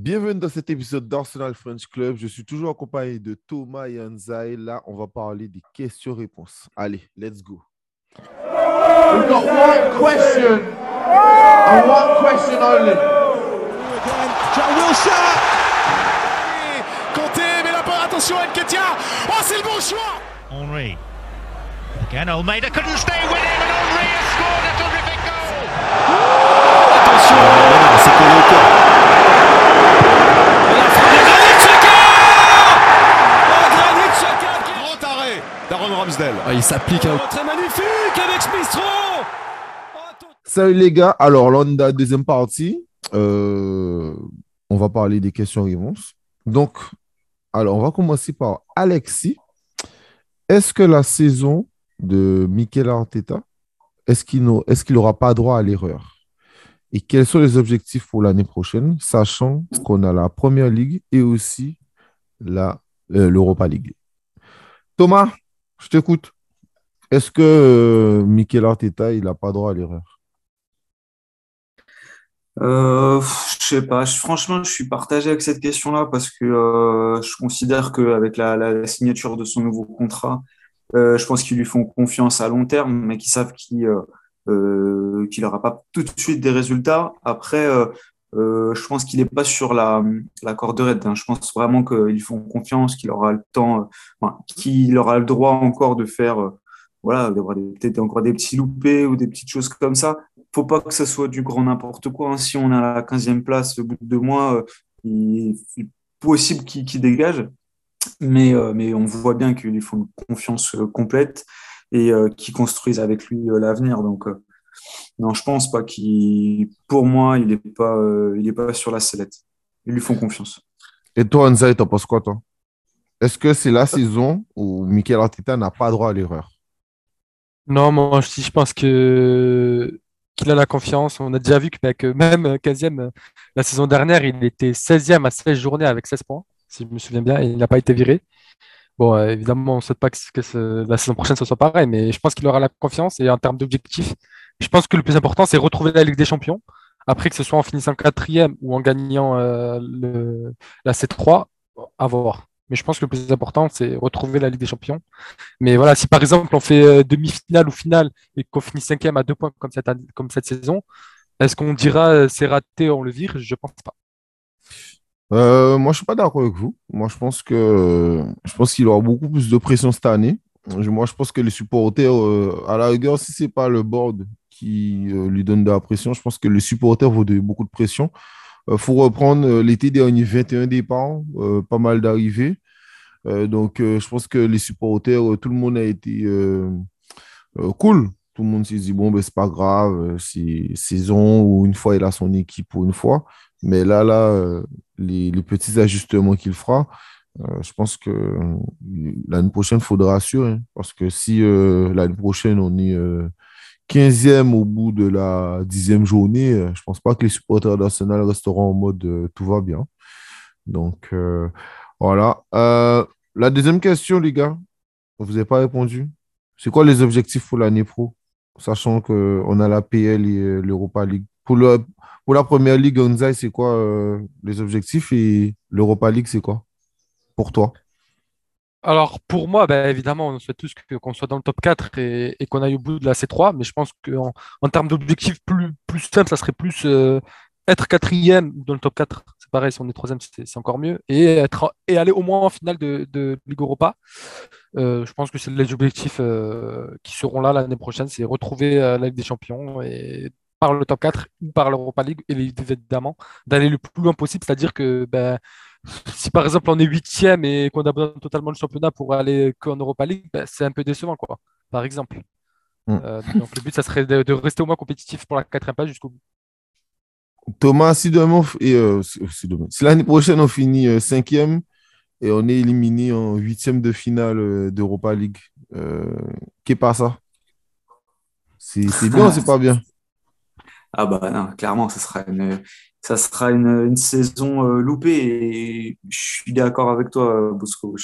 Bienvenue dans cet épisode d'Arsenal French Club. Je suis toujours accompagné de Thomas et Anzai. Là, on va parler des questions-réponses. Allez, let's go. We've got one question and one question only. Conté, mais la bonne attention à Nketiah Oh, c'est le bon choix Henri. Again, Almeida couldn't stay with him, and Henri has scored a terrific goal. Grand Ramsdale. Ah, il s'applique à... Très magnifique avec Smith Salut les gars. Alors, la deuxième partie. Euh, on va parler des questions-réponses. Donc, alors, on va commencer par Alexis. Est-ce que la saison de Mikel Arteta, est-ce qu'il n'aura pas droit à l'erreur? Et quels sont les objectifs pour l'année prochaine, sachant qu'on a la Première Ligue et aussi la, euh, l'Europa League? Thomas, je t'écoute. Est-ce que euh, Arteta, il n'a pas droit à l'erreur? Euh, je sais pas, franchement, je suis partagé avec cette question-là parce que euh, je considère qu'avec la, la, signature de son nouveau contrat, euh, je pense qu'ils lui font confiance à long terme, mais qu'ils savent qu'il euh, euh, n'aura pas tout de suite des résultats. Après, euh, je pense qu'il n'est pas sur la, la corde raide. hein. Je pense vraiment qu'ils font confiance, qu'il aura le temps, euh, enfin, qu'il aura le droit encore de faire, euh, voilà, d'avoir peut-être encore des petits loupés ou des petites choses comme ça faut pas que ça soit du grand n'importe quoi. hein. Si on est à la 15e place au bout de deux mois, euh, il il est possible qu'il qu'il dégage. Mais, mais on voit bien qu'il faut une confiance complète et qu'ils construisent avec lui l'avenir. Donc, non, je pense pas qu'il, pour moi, il est pas, euh, il est pas sur la sellette. Ils lui font confiance. Et toi, Anzai, t'en penses quoi, toi? Est-ce que c'est la saison où Mikel Arteta n'a pas droit à l'erreur? Non, moi, si je pense que qu'il a la confiance. On a déjà vu que, même euh, 15e, euh, la saison dernière, il était 16e à 16 journées avec 16 points, si je me souviens bien, et il n'a pas été viré. Bon, euh, évidemment, on ne souhaite pas que, la saison prochaine ce soit pareil, mais je pense qu'il aura la confiance. Et en termes d'objectifs, je pense que le plus important, c'est retrouver la Ligue des Champions. Après, que ce soit en finissant quatrième ou en gagnant euh, la C3, à voir. Mais je pense que le plus important, c'est retrouver la Ligue des Champions. Mais voilà, si par exemple on fait euh, demi-finale ou finale et qu'on finit cinquième à deux points comme cette, comme cette saison, est-ce qu'on dira c'est raté, on le vire? Je pense pas. Euh, moi, je suis pas d'accord avec vous. Moi, je pense que je pense qu'il aura beaucoup plus de pression cette année. Moi, je pense que les supporters, euh, à la rigueur, si c'est pas le board qui euh, lui donne de la pression, je pense que les supporters vont donner beaucoup de pression. Il faut reprendre euh, l'été dernier, 21 départs, euh, pas mal d'arrivées. Euh, donc, euh, je pense que les supporters, euh, tout le monde a été euh, euh, cool. Tout le monde s'est dit, bon, ben, c'est pas grave, euh, c'est saison ou une fois il a son équipe ou une fois. Mais là, là, euh, les, petits ajustements qu'il fera, euh, je pense que euh, l'année prochaine, il faudra assurer. parce que si euh, l'année prochaine, on est euh, 15e au bout de la 10e journée, euh, je pense pas que les supporters d'Arsenal resteront en mode euh, tout va bien. Donc, euh, voilà. Euh, la deuxième question, les gars, vous n'avez pas répondu. C'est quoi les objectifs pour l'année pro, sachant qu'on a la PL et euh, l'Europa League? Pour, la première ligue, Gonzai, c'est quoi euh, les objectifs et l'Europa League, c'est quoi? Pour toi? Alors pour moi, ben, évidemment, on souhaite tous qu'on soit dans le top 4 et, qu'on aille au bout de la C3, mais je pense qu'en en termes d'objectifs plus, plus simples, ça serait plus euh, être quatrième dans le top 4, c'est pareil, si on est troisième, c'est encore mieux, et, être, et aller au moins en finale de, de Ligue Europa. Euh, je pense que c'est les objectifs euh, qui seront là l'année prochaine, c'est retrouver euh, la Ligue des Champions et par le top 4 ou par l'Europa League, et évidemment, d'aller le plus loin possible, c'est-à-dire que ben, si par exemple on est huitième et qu'on abandonne totalement le championnat pour aller qu'en Europa League, ben, c'est un peu décevant, quoi, par exemple. Mm. Euh, donc le but, ça serait de, de rester au moins compétitif pour la quatrième place jusqu'au bout. Thomas, si demain, et, euh, si l'année prochaine, on finit euh, cinquième et on est éliminé en huitième de finale euh, d'Europa League, qu'est pas ça? C'est bien ou c'est pas bien? Ah bah non, clairement, ça sera une, ça sera une, saison loupée et je suis d'accord avec toi, Bosco.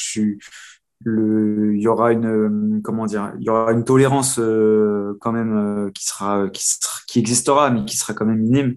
Il y aura une, comment dire, il aura une tolérance quand même qui sera, qui existera, mais qui sera quand même minime.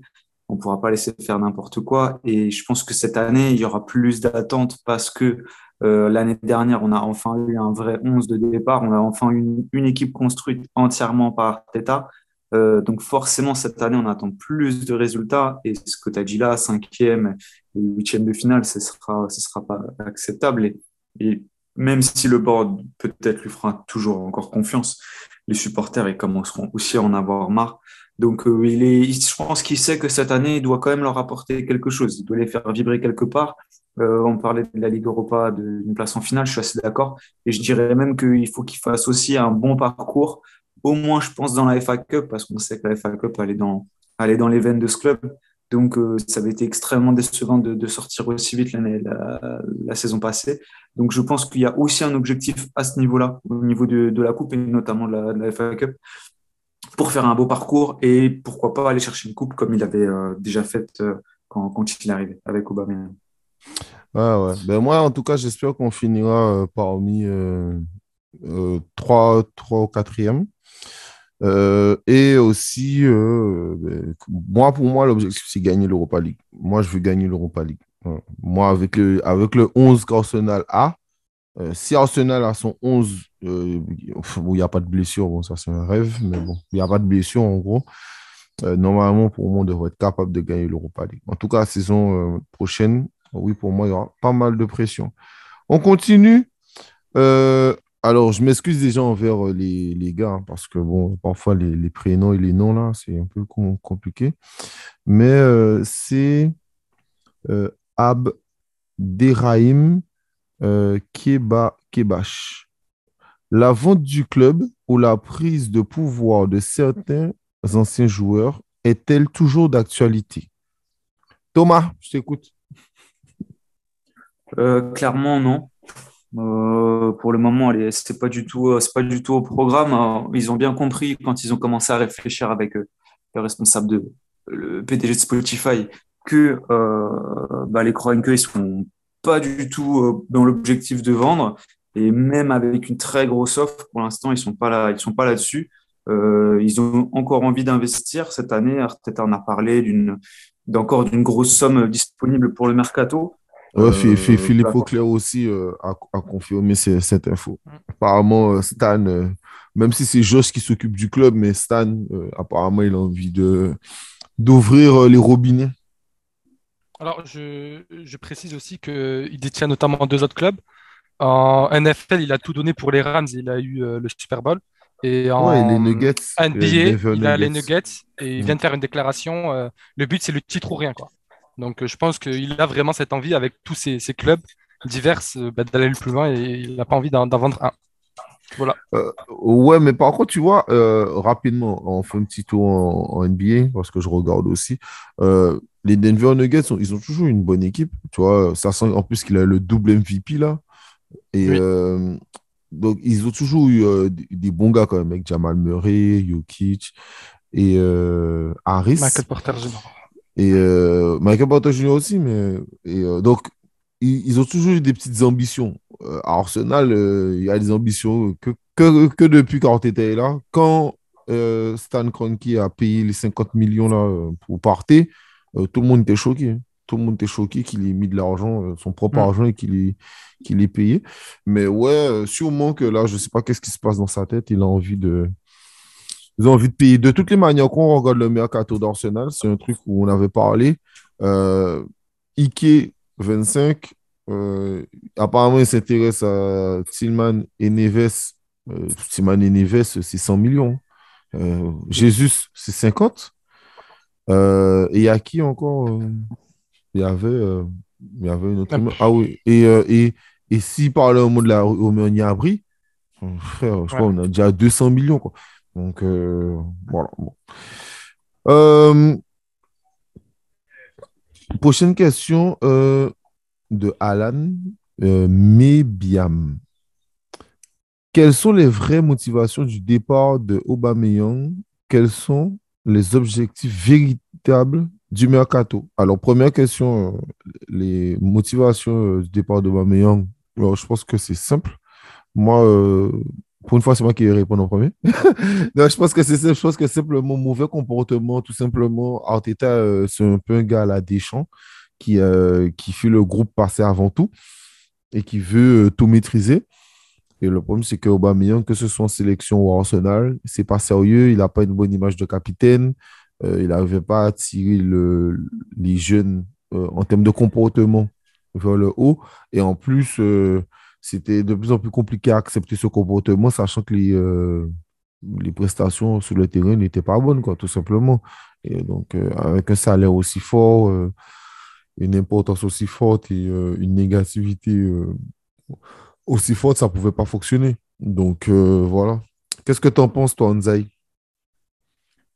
On ne pourra pas laisser faire n'importe quoi. Et je pense que cette année, il y aura plus d'attentes parce que euh, l'année dernière, on a enfin eu un vrai 11 de départ. On a enfin eu une, équipe construite entièrement par Teta. Euh, donc forcément, cette année, on attend plus de résultats. Et ce que tu as dit là, cinquième et huitième de finale, ce ne sera, ce sera pas acceptable. Et, même si le board peut-être lui fera toujours encore confiance, les supporters ils commenceront aussi à en avoir marre. Donc euh, il est, je pense qu'il sait que cette année, il doit quand même leur apporter quelque chose. Il doit les faire vibrer quelque part. Euh, on parlait de la Ligue Europa, d'une place en finale, je suis assez d'accord. Et je dirais même qu'il faut qu'il fasse aussi un bon parcours, au moins je pense dans la FA Cup, parce qu'on sait que la FA Cup elle est dans, les veines de ce club. Donc euh, ça avait été extrêmement décevant de, sortir aussi vite la, saison passée. Donc je pense qu'il y a aussi un objectif à ce niveau-là, au niveau de, de la Coupe et notamment de la, de la, FA Cup, pour faire un beau parcours et pourquoi pas aller chercher une coupe comme il avait euh, déjà fait euh, quand, il est arrivé avec Aubameyang. Ouais, ouais. Ben moi, en tout cas, j'espère qu'on finira parmi 3, 3 ou 4e. Euh, et aussi, euh, ben, moi, pour moi, l'objectif, c'est gagner l'Europa League. Moi, je veux gagner l'Europa League. Moi, avec le, avec le 11 qu'Arsenal a, euh, si Arsenal a son 11, il n'y a pas de blessure, bon, ça c'est un rêve, mais bon, il n'y a pas de blessure en gros. normalement, pour moi, on devrait être capable de gagner l'Europa League. En tout cas, la saison prochaine, oui, pour moi, il y aura pas mal de pression. On continue. Alors, je m'excuse déjà envers euh, les, les gars, hein, parce que bon, parfois les, prénoms et les noms là, c'est un peu compliqué. Mais euh, c'est euh, Abderrahim euh. La vente du club ou la prise de pouvoir de certains anciens joueurs est-elle toujours d'actualité? Thomas, je t'écoute. clairement, non. Euh, pour le moment, du tout, euh, pas du tout au programme. ils ont bien compris quand ils ont commencé à réfléchir avec euh, le responsable de le PDG de Spotify que bah, les chroniqueurs ils sont pas du tout dans l'objectif de vendre et même avec une très grosse offre pour l'instant ils sont pas là, ils sont pas là-dessus. ils ont encore envie d'investir cette année. Arteta en a parlé d'une d'encore d'une grosse somme disponible pour le mercato. Ouais, euh, Philippe Auclair aussi euh, a, confirmé cette info. Mm. Apparemment, euh, Stan, même si c'est Josh qui s'occupe du club, mais Stan, apparemment, il a envie de d'ouvrir les robinets. Alors, je, je précise aussi qu'il détient notamment deux autres clubs. En NFL, il a tout donné pour les Rams, il a eu le Super Bowl. Et en les Nuggets, NBA, il a les Nuggets et il vient de faire une déclaration. le but, c'est le titre ou rien. Quoi. Donc euh, je pense qu'il a vraiment cette envie avec tous ces, clubs divers euh, bah, d'aller le plus loin et il n'a pas envie d'en vendre un. Voilà. Euh, ouais, mais par contre, tu vois, rapidement, on fait un petit tour en, NBA parce que je regarde aussi. les Denver Nuggets, ils ont toujours une bonne équipe. Tu vois, ça sent en plus qu'il a le double MVP là. Et donc, ils ont toujours eu des, bons gars quand même, avec Jamal Murray, Jokic et Harris. Michael Porter Jr. Et euh, Michael Porter Jr. aussi, mais et, euh, donc ils, ont toujours eu des petites ambitions. Euh, à Arsenal, il y a des ambitions que, que, que depuis qu'Arteta est là. Quand Stan Kroenke a payé les 50 millions là, pour partir, tout le monde était choqué. Hein. Tout le monde était choqué qu'il ait mis de l'argent, son propre mm. argent, et qu'il ait, qu'il ait payé. Mais ouais, sûrement que là, je ne sais pas qu'est-ce qui se passe dans sa tête. Il a envie de, ils ont envie de payer. De toutes les manières, quand on regarde le mercato d'Arsenal, c'est un truc où on avait parlé. Euh, Ike 25, euh, apparemment, il s'intéresse à Tillman et Neves. Euh, Tillman et Neves, c'est 100 millions. Euh, Jésus, c'est 50. Euh, et il y a qui encore Il y avait, il y avait une autre. Ah oui. Et, et, et s'il parlait au mot de la Niabri, frère, je crois qu'on a déjà 200 millions. Quoi. Donc, voilà. Prochaine question euh, de Alan Mebiam. Quelles sont les vraies motivations du départ de Aubameyang? Quels sont les objectifs véritables du mercato? Alors, première question, les motivations du départ d'Aubameyang. Alors, je pense que c'est simple. Moi, Pour une fois, c'est moi qui vais répondre en premier. non, je pense que c'est que simplement mauvais comportement, tout simplement. Arteta, euh, c'est un peu un gars à la Deschamps qui, euh, qui fait le groupe passer avant tout et qui veut euh, tout maîtriser. Et le problème, c'est que que ce soit en sélection ou en Arsenal, c'est pas sérieux. Il n'a pas une bonne image de capitaine. Il n'arrivait pas à tirer le, les jeunes en termes de comportement vers le haut. Et en plus, c'était de plus en plus compliqué à accepter ce comportement, sachant que les, euh, prestations sur le terrain n'étaient pas bonnes, quoi, tout simplement. Et donc, euh, avec un salaire aussi fort, euh, une importance aussi forte et une négativité aussi forte, ça ne pouvait pas fonctionner. Donc, voilà. Qu'est-ce que tu en penses, toi, Anzai?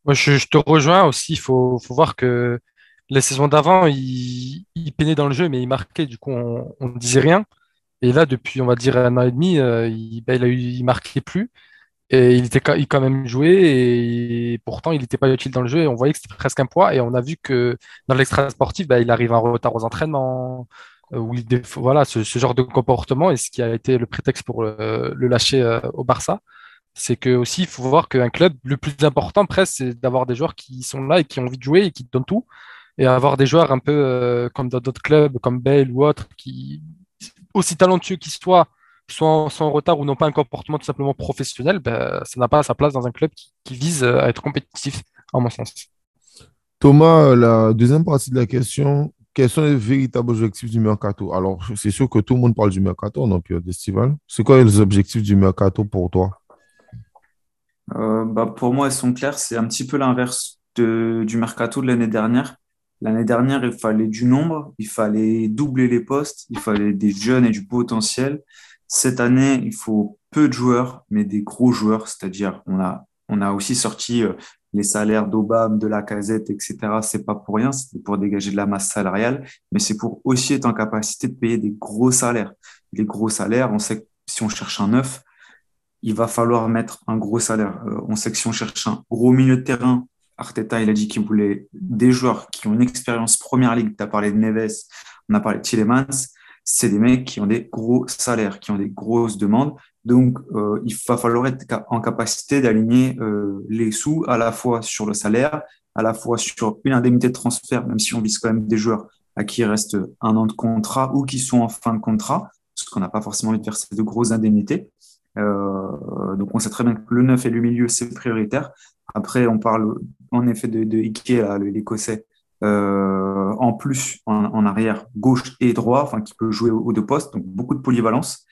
Moi, je, te rejoins aussi. Il faut, faut voir que les saisons d'avant, il, il peinait dans le jeu, mais il marquait. Du coup, on ne disait rien. Et là, depuis, on va dire, un an et demi, euh, il, ben, il a eu, il marquait plus. Et il était quand même joué. Et pourtant, il n'était pas utile dans le jeu. Et on voyait que c'était presque un poids. Et on a vu que dans l'extra sportif, ben, il arrive en retard aux entraînements. euh, voilà, ce, genre de comportement. Et ce qui a été le prétexte pour le, lâcher euh, au Barça. C'est que aussi, il faut voir qu'un club, le plus important presque, c'est d'avoir des joueurs qui sont là et qui ont envie de jouer et qui donnent tout. Et avoir des joueurs un peu comme dans d'autres clubs, comme Bale ou autres, qui, aussi talentueux qu'ils soient, soit en, soit en retard ou n'ont pas un comportement tout simplement professionnel, ben, ça n'a pas sa place dans un club qui, qui vise euh, à être compétitif, en mon sens. Thomas, euh, la deuxième partie de la question, quels sont les véritables objectifs du mercato? Alors, c'est sûr que tout le monde parle du mercato en période estivale. C'est quoi les objectifs du mercato pour toi? Euh, bah, pour moi, elles sont claires. C'est un petit peu l'inverse de- du mercato de l'année dernière. L'année dernière, il fallait du nombre, il fallait doubler les postes, il fallait des jeunes et du potentiel. Cette année, il faut peu de joueurs, mais des gros joueurs. C'est-à-dire, on a, on a aussi sorti euh, les salaires d'Obama, de Lacazette, etc. C'est pas pour rien, c'est pour dégager de la masse salariale, mais c'est pour aussi être en capacité de payer des gros salaires. Les gros salaires, on sait que si on cherche un neuf, il va falloir mettre un gros salaire. Euh, on sait que si on cherche un gros milieu de terrain, Arteta, il a dit qu'il voulait des joueurs qui ont une expérience première ligue. Tu as parlé de Neves, on a parlé de Tielemans. C'est des mecs qui ont des gros salaires, qui ont des grosses demandes. Donc, euh, il va falloir être en capacité d'aligner euh, les sous à la fois sur le salaire, à la fois sur une indemnité de transfert, même si on vise quand même des joueurs à qui il reste un an de contrat ou qui sont en fin de contrat, parce qu'on n'a pas forcément envie de verser de grosses indemnités. Euh, donc on sait très bien que le neuf et le milieu, c'est prioritaire. Après, on parle en effet de, de Ike, l'Écossais, euh, en plus en, arrière gauche et droit, enfin qui peut jouer aux, deux postes, donc beaucoup de polyvalence,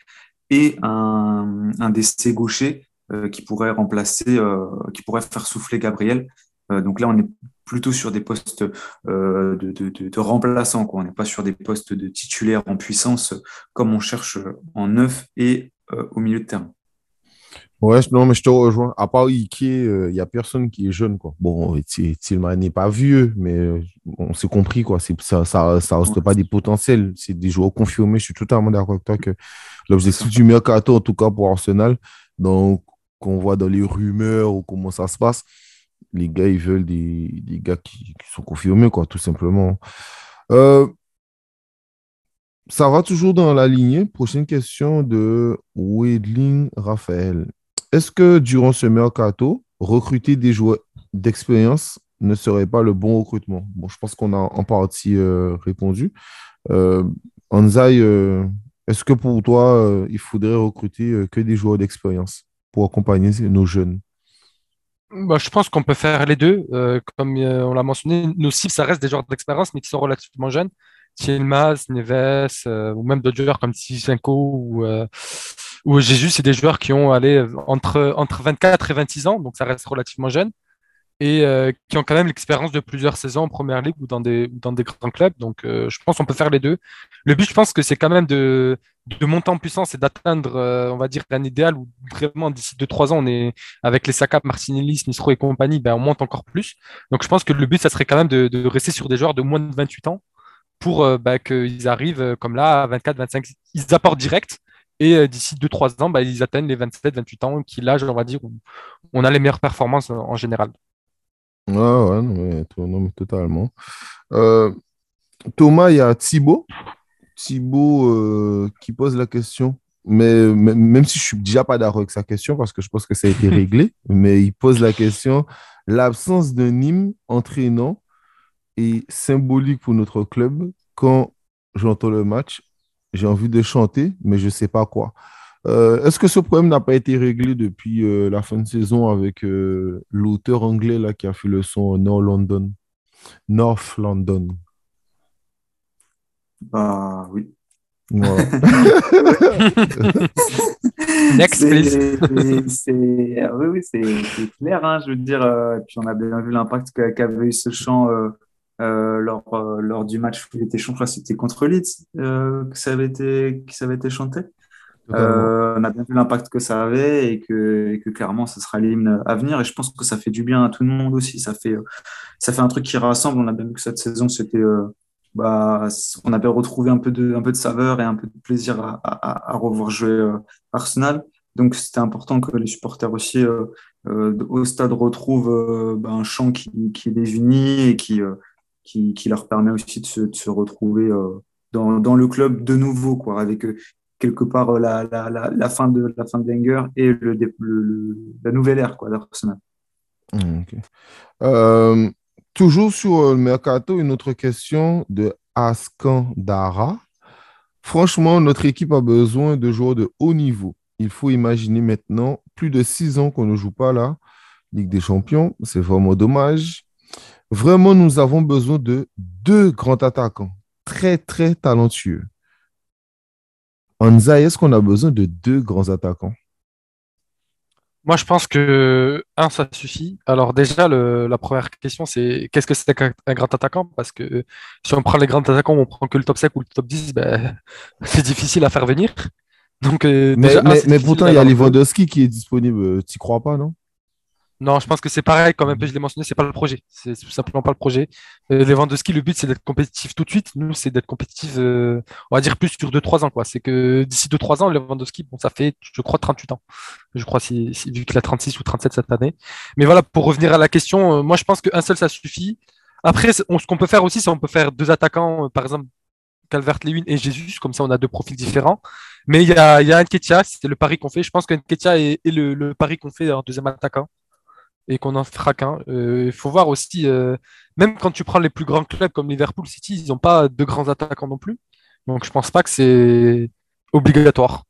et un, un DC gaucher euh, qui pourrait remplacer, euh, qui pourrait faire souffler Gabriel. Donc là, on est plutôt sur des postes de, remplaçants, quoi. On n'est pas sur des postes de titulaires en puissance comme on cherche en neuf et au milieu de terrain. Ouais, non, mais je te rejoins. À part Ike, il n'y a personne qui est jeune, quoi. Bon, Tillman n'est pas vieux, mais euh, on s'est compris, quoi. Ça, ça, ça reste Ouais. pas des potentiels, c'est des joueurs confirmés. Je suis totalement d'accord avec toi que l'objectif du mercato, en tout cas pour Arsenal, donc qu'on voit dans les rumeurs ou comment ça se passe, les gars, ils veulent des, des gars qui, qui sont confirmés, quoi, tout simplement. Euh, ça va toujours dans la lignée. Prochaine question de Wedling Raphaël. Est-ce que durant ce mercato, recruter des joueurs d'expérience ne serait pas le bon recrutement? Bon, je pense qu'on a en partie euh, répondu. Euh, Anzai, euh, est-ce que pour toi, euh, il faudrait recruter que des joueurs d'expérience pour accompagner nos jeunes? Bah, je pense qu'on peut faire les deux. Comme on l'a mentionné, nos cibles, ça reste des joueurs d'expérience, mais qui sont relativement jeunes. Thielmans, Neves, ou même d'autres joueurs comme Zinchenko ou, euh, ou Jésus, c'est des joueurs qui ont allé entre, entre 24 et 26 ans, donc ça reste relativement jeune, et euh, qui ont quand même l'expérience de plusieurs saisons en première ligue ou dans des, dans des grands clubs. Donc euh, je pense qu'on peut faire les deux. Le but, je pense que c'est quand même de, de monter en puissance et d'atteindre, euh, on va dire, un idéal où vraiment d'ici 2-3 ans, on est avec les Saka, Martinelli, Smith-Rowe et compagnie, ben, on monte encore plus. Donc je pense que le but, ça serait quand même de, rester sur des joueurs de moins de 28 ans pour euh, bah, qu'ils arrivent euh, comme là à 24, 25, ils apportent direct. Et euh, d'ici 2-3 ans, bah, ils atteignent les 27, 28 ans, qui l'âge, on va dire, où on a les meilleures performances en, général. Ouais, ouais, non, mais, non, mais totalement. Euh, Thomas, il y a Thibaut. Thibaut euh, qui pose la question. mais même si je suis déjà pas d'accord avec sa question, parce que je pense que ça a été réglé, mais il pose la question l'absence d'un hymne entraînant est symbolique pour notre club. Quand j'entends le match, j'ai envie de chanter, mais je ne sais pas quoi. Euh, est-ce que ce problème n'a pas été réglé depuis euh, la fin de saison avec euh, l'auteur anglais là, qui a fait le son North London? North London. Bah oui. Voilà. Next, please. C'est, oui, oui, c'est clair. hein, je veux dire, euh, et puis on a bien vu l'impact qu'a- qu'avait eu ce chant euh, lors, euh, lors du match où il était chanté. C'était contre Leeds euh, que ça avait été, que ça avait été chanté. Euh, on a bien vu l'impact que ça avait et que, et que clairement, ça sera l'hymne à venir. Et je pense que ça fait du bien à tout le monde aussi. Ça fait, euh, ça fait un truc qui rassemble. On a bien vu que cette saison, c'était, euh, bah, on avait retrouvé un peu de, un peu de saveur et un peu de plaisir à, à, à revoir jouer Arsenal. Donc, c'était important que les supporters aussi au stade retrouvent bah, un chant qui, qui les unit et qui, euh, qui, leur permet aussi de se, retrouver euh, dans, le club de nouveau, quoi, avec euh, quelque part euh, la, fin de la fin de Wenger et la nouvelle ère quoi d'Arsenal. Hmm, toujours sur le mercato, une autre question de Askan Dara. Franchement, notre équipe a besoin de joueurs de haut niveau. Il faut imaginer maintenant plus de six ans qu'on ne joue pas la Ligue des Champions. C'est vraiment dommage. Vraiment, nous avons besoin de deux grands attaquants très, très talentueux. Anza, est-ce qu'on a besoin de deux grands attaquants? Moi, je pense que, un, ça suffit. Alors, déjà, le- la première question, c'est qu'est-ce que c'est qu'un un grand attaquant? Parce que si on prend les grands attaquants, on prend que le top 5 ou le top 10, ben, c'est difficile à faire venir. Donc, euh, Mais, déjà, mais, mais pourtant, il y a. Lewandowski qui est disponible. Tu crois pas, non? Non, je pense que c'est pareil, comme un peu je l'ai mentionné, c'est pas le projet. C'est tout simplement pas le projet. Euh, Lewandowski, le but, c'est d'être compétitif tout de suite. Nous, c'est d'être compétitif, euh, on va dire plus sur deux trois ans, quoi. C'est que d'ici deux trois ans, Lewandowski, bon, ça fait, je crois, 38 ans. Je crois, si, si- vu qu'il a 36 ou 37 cette année. Mais voilà, pour revenir à la question, euh, moi, je pense qu'un seul, ça suffit. Après, on- ce qu'on peut faire aussi, c'est on peut faire deux attaquants, euh, par exemple, Calvert-Lewin et Jesus, comme ça, on a deux profils différents. Mais il y a, il y a Nketiah, c'est le pari qu'on fait. Je pense qu'Nketiah est, est le, le pari qu'on fait en deuxième attaquant et qu'on en fera qu'un. Euh, Il faut voir aussi, euh, même quand tu prends les plus grands clubs comme Liverpool City, ils n'ont pas de grands attaquants non plus. Donc je pense pas que c'est obligatoire.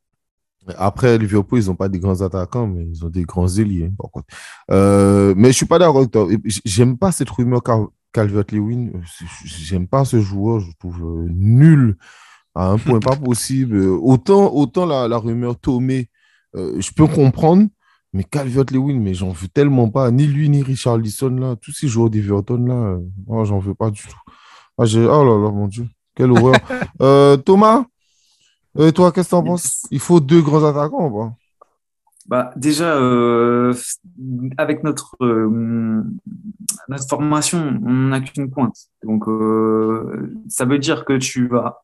Après, Liverpool, ils n'ont pas des grands attaquants, mais ils ont des grands ailiers, hein, par contre. Euh, mais je suis pas d'accord avec toi. J'aime pas cette rumeur Cal- Calvert-Lewin. Euh, J'aime pas ce joueur. Je trouve euh, nul à un point pas possible. Euh, Autant, autant la, la rumeur Tomé, euh, je peux comprendre, mais Calvert-Lewin, mais j'en veux tellement pas. Ni lui, ni Richarlison, là. Tous ces joueurs d'Everton, là, euh, moi, j'en veux pas du tout. Ah, j'ai- oh là là, mon Dieu. Quelle horreur. Euh, Thomas, euh, toi, qu'est-ce que t'en penses? Il faut deux grands attaquants ou pas? Bah, déjà, euh, avec notre, euh, notre formation, on n'a qu'une pointe. Donc, euh, ça veut dire que tu vas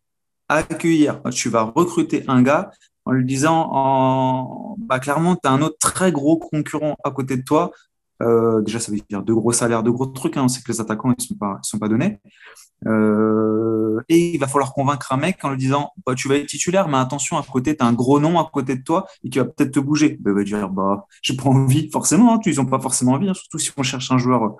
accueillir, tu vas recruter un gars en lui disant, bah, clairement, tu as un autre très gros concurrent à côté de toi. Euh, déjà, ça veut dire de gros salaires, de gros trucs. hein. On sait que les attaquants, ils sont pas, sont pas donnés. Euh, et il va falloir convaincre un mec en lui disant bah, tu vas être titulaire, mais attention, à côté, tu as un gros nom à côté de toi et qui va peut-être te bouger. Bah, il va dire bah, j'ai pas envie, forcément, hein, ils n'ont pas forcément envie, hein, surtout si on cherche un joueur,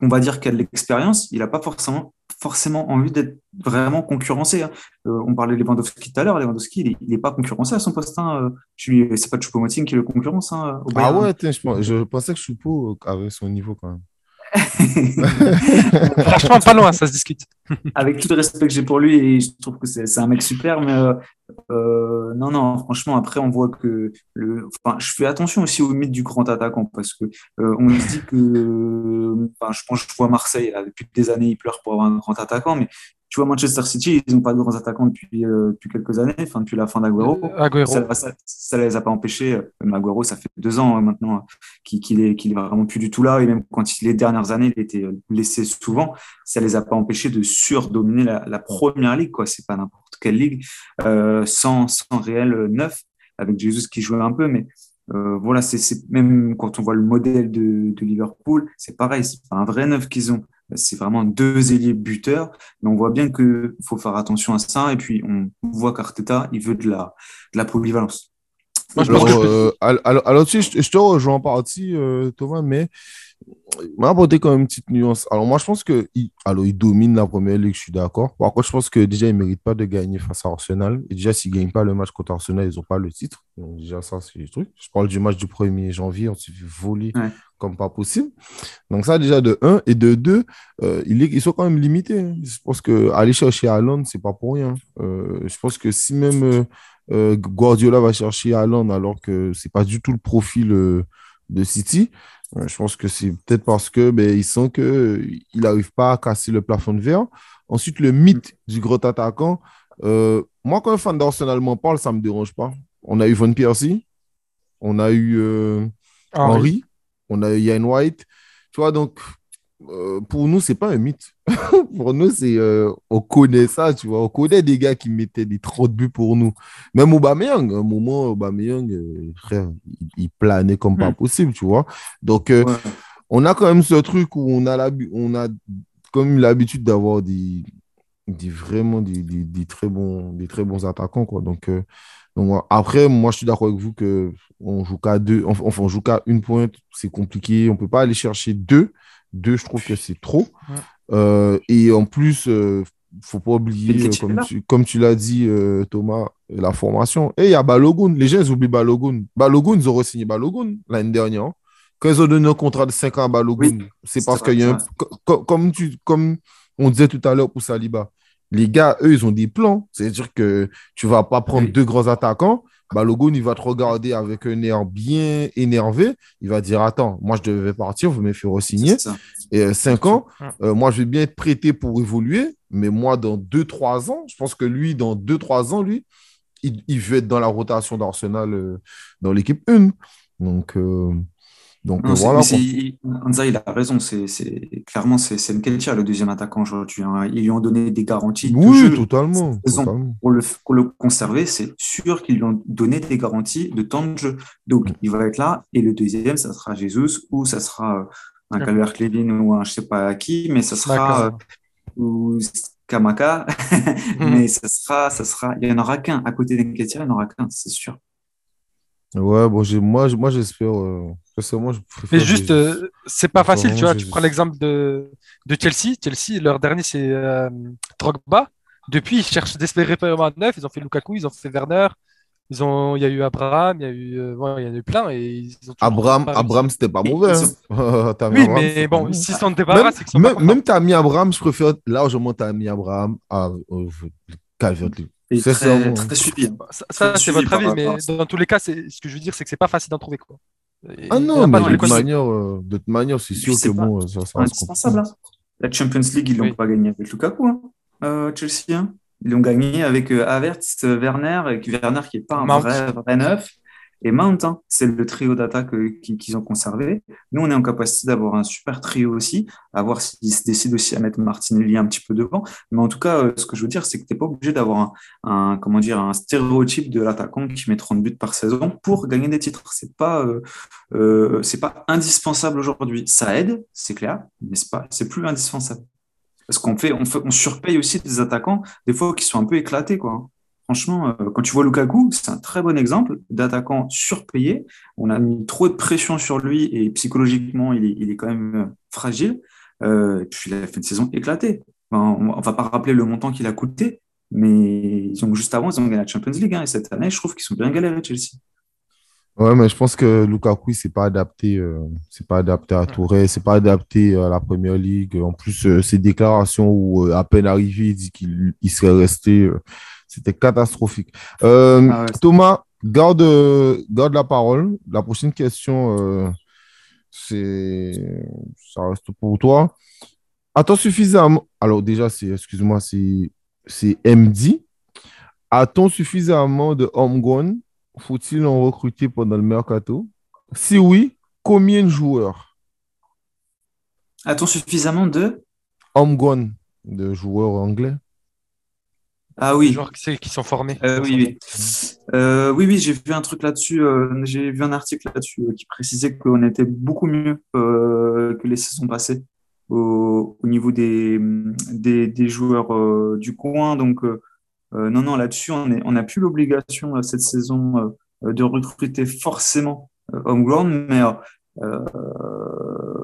on va dire, qui a de l'expérience, il n'a pas forcément, forcément envie d'être vraiment concurrencé. hein. Euh, on parlait de Lewandowski tout à l'heure, Lewandowski, il n'est pas concurrencé à son poste. Hein. Euh, C'est pas Choupo-Moting qui le concurrence hein, au Ah Bayern. ouais, je, je pensais que Choupo avait son niveau quand même. Franchement, pas loin, ça se discute. avec tout le respect que j'ai pour lui, et je trouve que c'est un mec super, mais euh, euh, non, non, franchement, après, on voit que le, enfin, je fais attention aussi au mythe du grand attaquant parce que euh, on se dit que, enfin, je pense, je vois Marseille, depuis des années, ils pleurent pour avoir un grand attaquant, mais tu vois, Manchester City, ils n'ont pas de grands attaquants depuis, euh, depuis quelques années, enfin, depuis la fin d'Aguero. Agüero. Ça, ça les a pas empêchés. euh, Même Agüero, ça fait deux ans euh, maintenant euh, qu'il est, qu'il est vraiment plus du tout là. Et même quand il, les dernières années, il était euh, blessé souvent, ça les a pas empêchés de surdominer la, la première ligue. quoi. C'est pas n'importe quelle ligue euh, sans, sans réel euh, neuf, avec Jesus qui jouait un peu, mais euh, voilà, c'est c'est- même quand on voit le modèle de, de Liverpool, c'est pareil, c'est pas un vrai neuf qu'ils ont. C'est vraiment deux ailiers buteurs, mais on voit bien qu'il faut faire attention à ça. Et puis on voit qu'Arteta, il veut de la, de la polyvalence. Moi, je Alors, pense que- euh, alors, alors, alors, tu sais, je, je te rejoins en partie, euh, Thomas, mais m'a apporté quand même une petite nuance. Alors, moi, je pense que il, alors, il domine la première ligue, je suis d'accord. Par contre, je pense que déjà, il ne mérite pas de gagner face à Arsenal. Et déjà, s'ils ne gagnent pas le match contre Arsenal, ils n'ont pas le titre. Donc, déjà, ça, c'est le truc. Je parle du match du 1er janvier, on s'est fait voler Ouais. comme pas possible. Donc, ça, déjà, de 1. Et de 2, euh, ils sont quand même limités. hein. Je pense qu'aller chercher Haaland, ce n'est pas pour rien. Euh, je pense que si même. euh, euh, Guardiola va chercher Haaland alors que c'est pas du tout le profil de City. Euh, je pense que c'est peut-être parce que ben, ils sentent qu'il n'arrive pas à casser le plafond de verre. Ensuite, le mythe du gros attaquant. euh, moi, quand un fan d'Arsenal m'en parle, ça ne me dérange pas. On a eu Von Persie, on a eu euh. Henry, on a eu Ian White. Tu vois, donc, euh, pour nous, c'est pas un mythe. pour nous, c'est euh, on connaît ça, tu vois. On connaît des gars qui mettaient des 30 buts pour nous. Même Aubameyang, à un moment, Aubameyang, euh, frère, il, il planait comme pas Mm. possible, tu vois. Donc, euh, Ouais. on a quand même ce truc où on a, l'habi- on a comme l'habitude d'avoir des, des vraiment des, des- des très bons, des très bons attaquants, quoi. Donc, donc après, moi, je suis d'accord avec vous que on joue qu'à deux, enfin, on joue qu'à une pointe, c'est compliqué. On peut pas aller chercher deux. Deux, je trouve que c'est trop. Ouais. Euh, et en plus, euh, faut pas oublier, euh, comme tu, comme tu l'as dit, euh, Thomas, la formation. Et il y a Balogun. Les gens, ils oublient Balogun. Balogun, ils ont re-signé Balogun l'année dernière. hein. Quand ils ont donné un contrat de 5 ans à Balogun, Oui, c'est parce qu'il y a un, comme, tu, comme on disait tout à l'heure pour Saliba, les gars, eux, ils ont des plans. C'est-à-dire que tu vas pas prendre Oui. deux grands attaquants. Balogun, il va te regarder avec un air bien énervé. Il va dire Attends, moi, je devais partir, vous m'avez fait re-signer. Et 5 ans, euh, moi, je vais bien être prêté pour évoluer. Mais moi, dans 2-3 ans, je pense que lui, dans 2-3 ans, lui, il, il veut être dans la rotation d'Arsenal euh, dans l'équipe 1. Donc, euh, donc Non, euh, voilà. quoi. il- a raison. C'est, clairement, c'est, Nketiah, le deuxième attaquant aujourd'hui. hein. Ils lui ont donné des garanties de Oui, jeu totalement. totalement. Pour le, pour le conserver, c'est sûr qu'ils lui ont donné des garanties de temps de jeu. Donc, Mm. il va être là. Et le deuxième, ça sera Jesus ou ça sera euh, un Mm. Calvert-Levin ou un je sais pas qui, mais ça sera euh, ou Kamaka. Mhm. mais ça sera, ça sera, il y en aura qu'un à côté d'Nketiah, il n'y en aura qu'un, c'est sûr. Ouais, bon, j'ai- moi, moi j'espère. euh, je préfère Mais juste, euh, c'est pas Enfin, facile, tu vois. Tu prends l'exemple de, de Chelsea. Chelsea, leur dernier, c'est euh, Drogba. Depuis, ils cherchent désespérément à neuf. Ils ont fait Lukaku, ils ont fait Werner. Ils ont, il y a eu Abraham, il y a eu, euh, ouais, il y en a eu plein. Et ils ont Abraham, pas réussi. Abraham c'était pas Ils- mauvais. ils hein. T'as mis Oui, Abraham, mais bon, s'ils s'en Même, débarrassent, c'est qu'ils sont même, même contents. Tammy Abraham, je préfère largement Tammy Abraham à euh, Calvert-Lewin. Et C'est très, ça, très suivi. hein. Ça, ça, c'est votre avis, mais dans tous les cas, c'est, ce que je veux dire, c'est que c'est pas facile d'en trouver, quoi. Et Ah non, mais de toute manière, euh, de toute manière, c'est sûr que pas bon, ça, ça reste indispensable. hein. La Champions League, ils l'ont Oui. pas gagné avec Lukaku, hein, euh, Chelsea. hein. Ils l'ont gagné avec euh, Havertz, Werner, et Werner qui est pas un Mount. vrai, vrai neuf, et Mount. hein. C'est le trio d'attaque euh, qui- qu'ils ont conservé. Nous, on est en capacité d'avoir un super trio aussi, à voir s'ils se décident aussi à mettre Martinelli un petit peu devant. Mais en tout cas, euh, ce que je veux dire, c'est que tu n'es pas obligé d'avoir un, comment dire, un stéréotype de l'attaquant qui met 30 buts par saison pour gagner des titres. C'est pas, euh, pas indispensable aujourd'hui. Ça aide, c'est clair, mais pas, c'est plus indispensable. Parce qu'on fait, on surpaye aussi des attaquants, des fois qui sont un peu éclatés, quoi. Franchement, euh, quand tu vois Lukaku, c'est un très bon exemple d'attaquant surpayé. On a mis trop de pression sur lui et psychologiquement, il est, quand même euh, fragile. Euh, et puis il a fait une saison éclatée. On, on va pas rappeler le montant qu'il a coûté, mais ils ont juste avant, ils ont gagné la Champions League. hein, et cette année, je trouve qu'ils sont bien galérés, Chelsea. Ouais, mais je pense que Lukaku, c'est pas adapté, pas adapté à Touré, c'est pas adapté à la Première Ligue. En plus, ses déclarations où à peine arrivé, il dit qu'il il serait resté, c'était catastrophique. Euh, Ah ouais. Thomas, garde, garde la parole. La prochaine question, euh, c'est, ça reste pour toi. A-t-on suffisamment, alors déjà, c'est, excuse-moi, c'est, c'est MD. A-t-on suffisamment de homegrown? Faut-il en recruter pendant le mercato? Si oui, combien de joueurs? A-t-on suffisamment de? Homegrown, de joueurs anglais. Ah Les oui, joueurs qui, sont formés. Euh, oui, oui. Euh, oui, oui, j'ai vu un truc là-dessus. euh, j'ai vu un article là-dessus qui précisait qu'on était beaucoup mieux que les saisons passées au, au niveau des, des, des joueurs du coin. Donc, non, non, là-dessus, on n'a plus l'obligation cette saison de recruter forcément homegrown, mais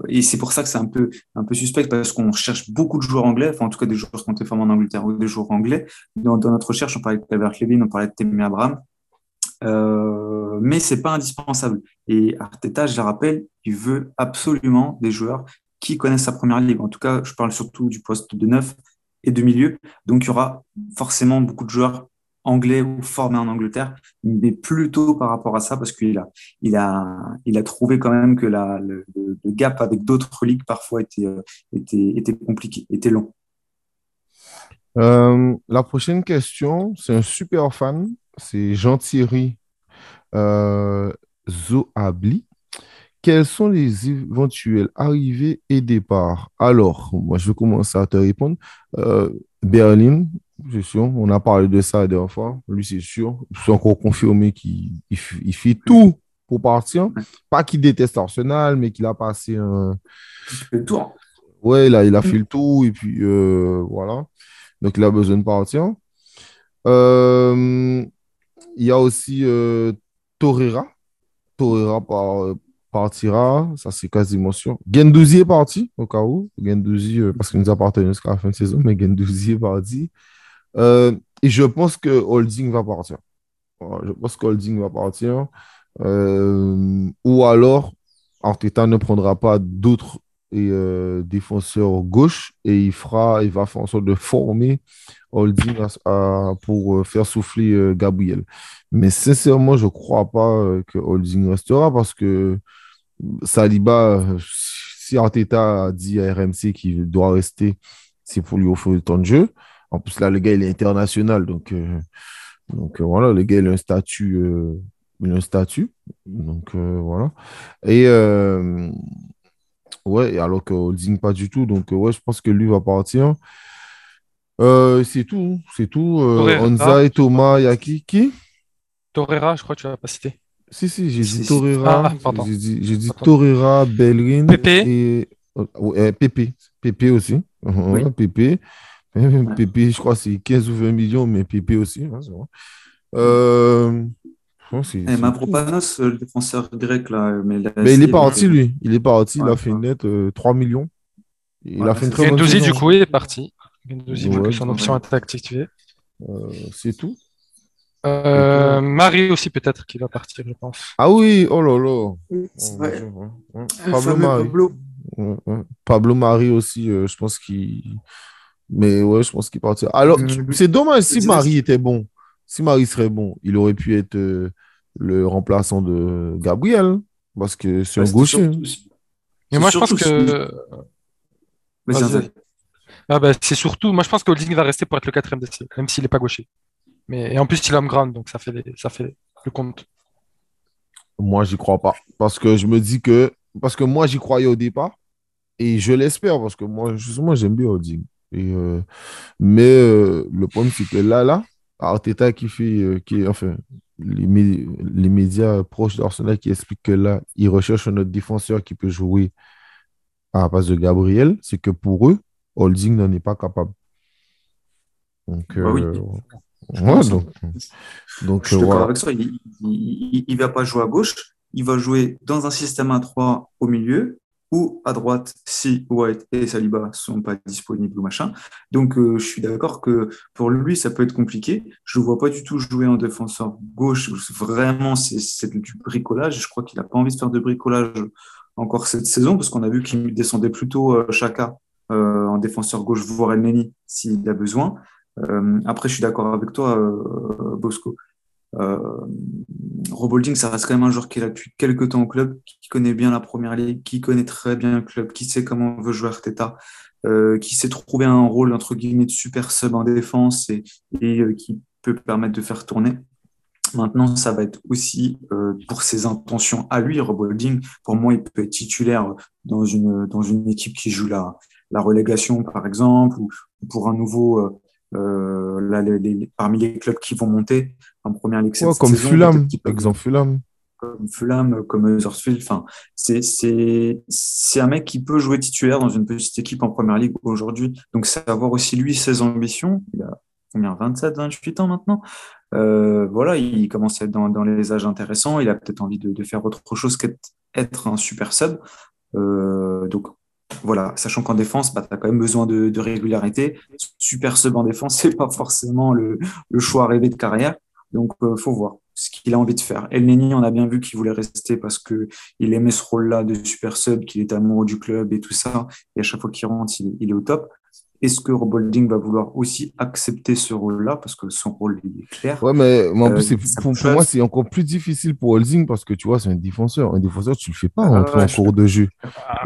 et c'est pour ça que c'est un peu, un peu suspect parce qu'on cherche beaucoup de joueurs anglais, enfin en tout cas des joueurs qui ont été formés en Angleterre ou des joueurs anglais. Dans, notre recherche, on parlait de Calvert Levin, on parlait de Temi Abraham, euh, mais c'est pas indispensable. Et Arteta, je le rappelle, il veut absolument des joueurs qui connaissent sa première ligue. En tout cas, je parle surtout du poste de neuf et de milieu. Donc il y aura forcément beaucoup de joueurs anglais ou formé en Angleterre, mais plutôt par rapport à ça, parce qu'il a, il a, il a trouvé quand même que le, gap avec d'autres ligues parfois était, était, était compliqué, était long. Euh, la prochaine question, c'est un super fan, c'est Jean-Thierry euh, Zoabli. Quels sont les éventuels arrivées et départs? Alors, moi, je vais commencer à te répondre. Euh, Berlin, c'est sûr. On a parlé de ça la dernière fois. Lui, c'est sûr. C'est encore confirmé qu'il il, fait tout pour partir. Pas qu'il déteste Arsenal, mais qu'il a passé un. Le tour. Ouais, là, il a fait le tour et puis euh, voilà. Donc, il a besoin de partir. Euh, il y a aussi euh, Torreira. Torreira par, partira, ça c'est quasiment sûr. Gendouzi est parti, au cas où. Gendouzi, parce qu'il nous a partenaires jusqu'à la fin de saison, mais Gendouzi est parti. Euh, et je pense que Holding va partir. je pense que Holding va partir. Euh, ou alors, Arteta ne prendra pas d'autres euh, défenseurs gauche et il fera, il va faire en sorte de former Holding pour faire souffler Gabriel. Mais sincèrement, je ne crois pas que Holding restera parce que Saliba, si Arteta a dit à RMC qu'il doit rester, c'est pour lui offrir le temps de jeu. En plus, là, le gars, il est international. Donc, euh, donc euh, voilà, le gars, il a un statut. Euh, il a un statut. Donc, voilà. Et, ouais, alors que Holding, pas du tout. Donc, ouais, je pense que lui va partir. c'est tout. C'est tout. Anza et Thomas, il y a qui, qui? Torreira, je crois que tu l'as pas cité. Si, si, j'ai dit Torreira. Ah, j'ai dit, dit Torreira, Bellerin. Pépé. Et... Pépé. Pépé aussi. Oui. Pépé. Pépé, je crois c'est 15 ou 20 millions, mais Pépé aussi. Hein, euh, et Mavropanos, le défenseur grec, là. Mais, il est parti, lui. Il est parti. il a fait une net 3 millions. Il a fait une très Gendouzi, du coup, il est parti. Gendouzi, ouais, son option est activée. Euh, c'est tout. Euh, Marie aussi, peut-être, qui va partir, je pense. Ah oui, oh là là. Pablo Marie. Pablo Marie aussi, je pense qu'il mais ouais, je pense qu'il partira. Alors, mm. c'est dommage si Marie était bon. Si Marie serait bon, il aurait pu être euh, le remplaçant de Gabriel. Parce que c'est un gaucher. Mais moi, je pense que. Ah bah, c'est surtout. Moi, je pense que Holding va rester pour être le quatrième d'essai, même s'il n'est pas gaucher. Mais et en plus, il est homme grand, donc ça fait, ça fait le compte. Moi, j'y crois pas. Parce que je me dis que. Parce que moi, j'y croyais au départ. Et je l'espère, parce que moi, justement, j'aime bien Holding. Et, euh, mais euh, le problème, c'est que là, là, Arteta qui fait, euh, qui, enfin, les, les médias proches d'Arsenal qui expliquent que là, ils recherchent un autre défenseur qui peut jouer à la place de Gabriel, c'est que pour eux, Holding n'en est pas capable. Donc, bah oui. donc, donc, je suis d'accord avec ça. Il ne va pas jouer à gauche, il va jouer dans un système à 3 au milieu ou à droite si White et Saliba sont pas disponibles ou machin. Donc euh, je suis d'accord que pour lui ça peut être compliqué. Je ne vois pas du tout jouer en défenseur gauche. Vraiment c'est du bricolage. Je crois qu'il n'a pas envie de faire de bricolage encore cette saison parce qu'on a vu qu'il descendait plutôt euh, Chaka euh, en défenseur gauche voire Elneny s'il a besoin. après je suis d'accord avec toi Bosco. Euh, Robolding, ça reste quand même un joueur qui est là depuis quelques temps au club, qui connaît bien la première ligue, qui connaît très bien le club, qui sait comment on veut jouer Arteta, euh, qui sait trouver un rôle entre guillemets de super sub en défense et, euh, qui peut permettre de faire tourner. Maintenant, ça va être aussi pour ses intentions à lui, Robolding. Pour moi, il peut être titulaire dans une, dans une équipe qui joue la, la relégation, par exemple, ou pour un nouveau euh, parmi les clubs qui vont monter en première ligue cette comme Fulham, exemple Fulham. Comme Fulham, comme Huddersfield. Enfin, c'est un mec qui peut jouer titulaire dans une petite équipe en première ligue aujourd'hui. Donc, c'est avoir aussi lui ses ambitions. Il a, combien 27, 28 ans maintenant. Euh, voilà, il commence à être dans, dans, les âges intéressants. Il a peut-être envie de, de, faire autre chose qu'être un super sub. Euh, donc voilà, sachant qu'en défense, bah, tu as quand même besoin de, régularité. Super sub en défense, c'est pas forcément le, choix rêvé de carrière. Donc, euh, faut voir ce qu'il a envie de faire. El Neni, on a bien vu qu'il voulait rester parce que il aimait ce rôle-là de super sub, qu'il est amoureux du club et tout ça. Et à chaque fois qu'il rentre, il, est au top. Est-ce que Rob Holding va vouloir aussi accepter ce rôle-là? Parce que son rôle il est clair Ouais, mais, mais en plus, euh, pour, pour moi, c'est encore plus difficile pour Holding parce que tu vois, c'est un défenseur. Un défenseur, tu le fais pas en, euh, en cours de jeu.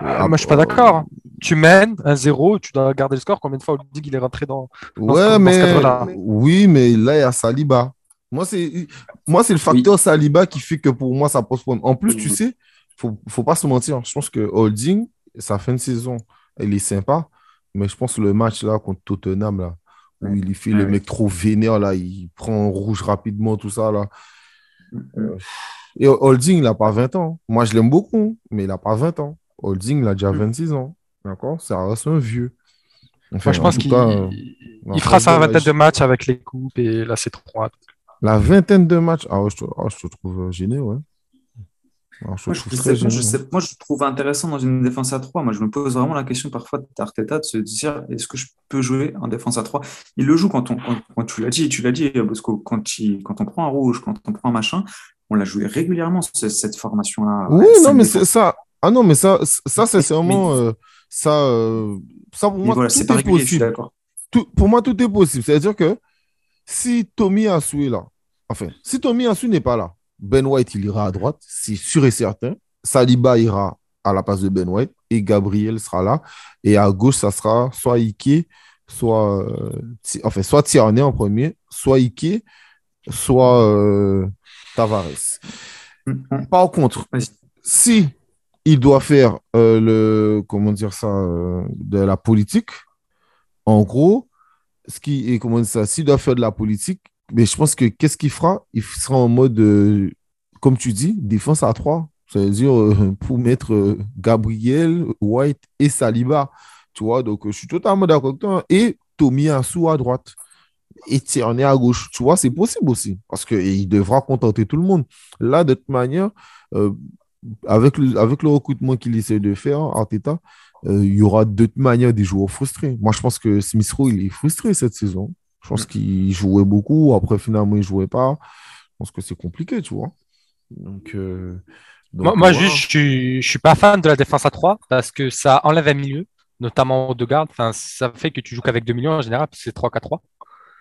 Ah, moi, je suis pas d'accord. Tu mènes un 0 tu dois garder le score. Combien de fois Holding il est rentré dans, dans ouais, ce, mais, Oui, mais là, il y a Saliba. Moi, c'est moi c'est le facteur oui. Saliba qui fait que pour moi, ça pose problème. En plus, tu sais, faut, faut pas se mentir. Je pense que Holding, sa fin de saison, il est sympa. Mais je pense que le match là contre Tottenham, là, où ouais. il fait ouais. le mec trop vénère, là, il prend rouge rapidement, tout ça. Là. Euh, et Holding, il n'a pas 20 ans. Moi, je l'aime beaucoup, mais il n'a pas 20 ans. Holding, il a déjà 26 ans. D'accord? Ça reste un vieux. Enfin, Moi, je pense qu'il euh, il fera sa vingtaine de matchs avec les coupes et la C3. La vingtaine de matchs Ah, ouais, je, te, ah, je te trouve gêné, ouais. Alors, je moi, je sais, moi, je sais, moi, je trouve intéressant dans une défense à 3. Moi, je me pose vraiment la question parfois d'Arteta de se dire est-ce que je peux jouer en défense à 3 Il le joue quand, on, quand, quand tu l'as dit, tu l'as dit, parce que quand, il, quand on prend un rouge, quand on prend un machin, on l'a joué régulièrement, cette, cette formation-là. Oui, non, mais c'est ça. Ah non, mais ça, ça c'est vraiment. Euh, ça, euh, ça, pour moi, voilà, tout est, pas est régulier, possible. Tout, pour moi, tout est possible. C'est-à-dire que si Tommy Asu est là, enfin, si Tommy Asu n'est pas là, Ben White, il ira à droite, c'est sûr et certain. Saliba ira à la place de Ben White et Gabriel sera là. Et à gauche, ça sera soit Ike, soit, euh, enfin, soit Tierney en premier, soit Ike, soit euh, Tavares. -hmm. Par contre, si il doit faire euh, le, comment dire ça, euh, de la politique, en gros, ce qui est, comment dire ça, s'il doit faire de la politique, mais je pense que qu'est-ce qu'il fera? Il sera en mode, euh, comme tu dis, défense à 3. C'est-à-dire euh, pour mettre euh, Gabriel, White et Saliba. Tu vois, donc je suis totalement d'accord avec toi. Et Tommy Asu à droite. Et Tierney à gauche. Tu vois, c'est possible aussi. Parce qu'il devra contenter tout le monde. Là, de toute manière, avec, le, avec le recrutement qu'il essaie de faire, Arteta, il y aura d'autres manières des joueurs frustrés. Moi, je pense que Smith Rowe, il est frustré cette saison. Je pense qu'il jouait beaucoup. Après, finalement, il ne jouait pas. Je pense que c'est compliqué, tu vois. Donc, euh, donc moi, moi voilà. juste, je ne suis pas fan de la défense à 3 parce que ça enlève un milieu, notamment de garde. Enfin, ça fait que tu joues qu'avec deux milieux en général, parce que c'est 3-4-3.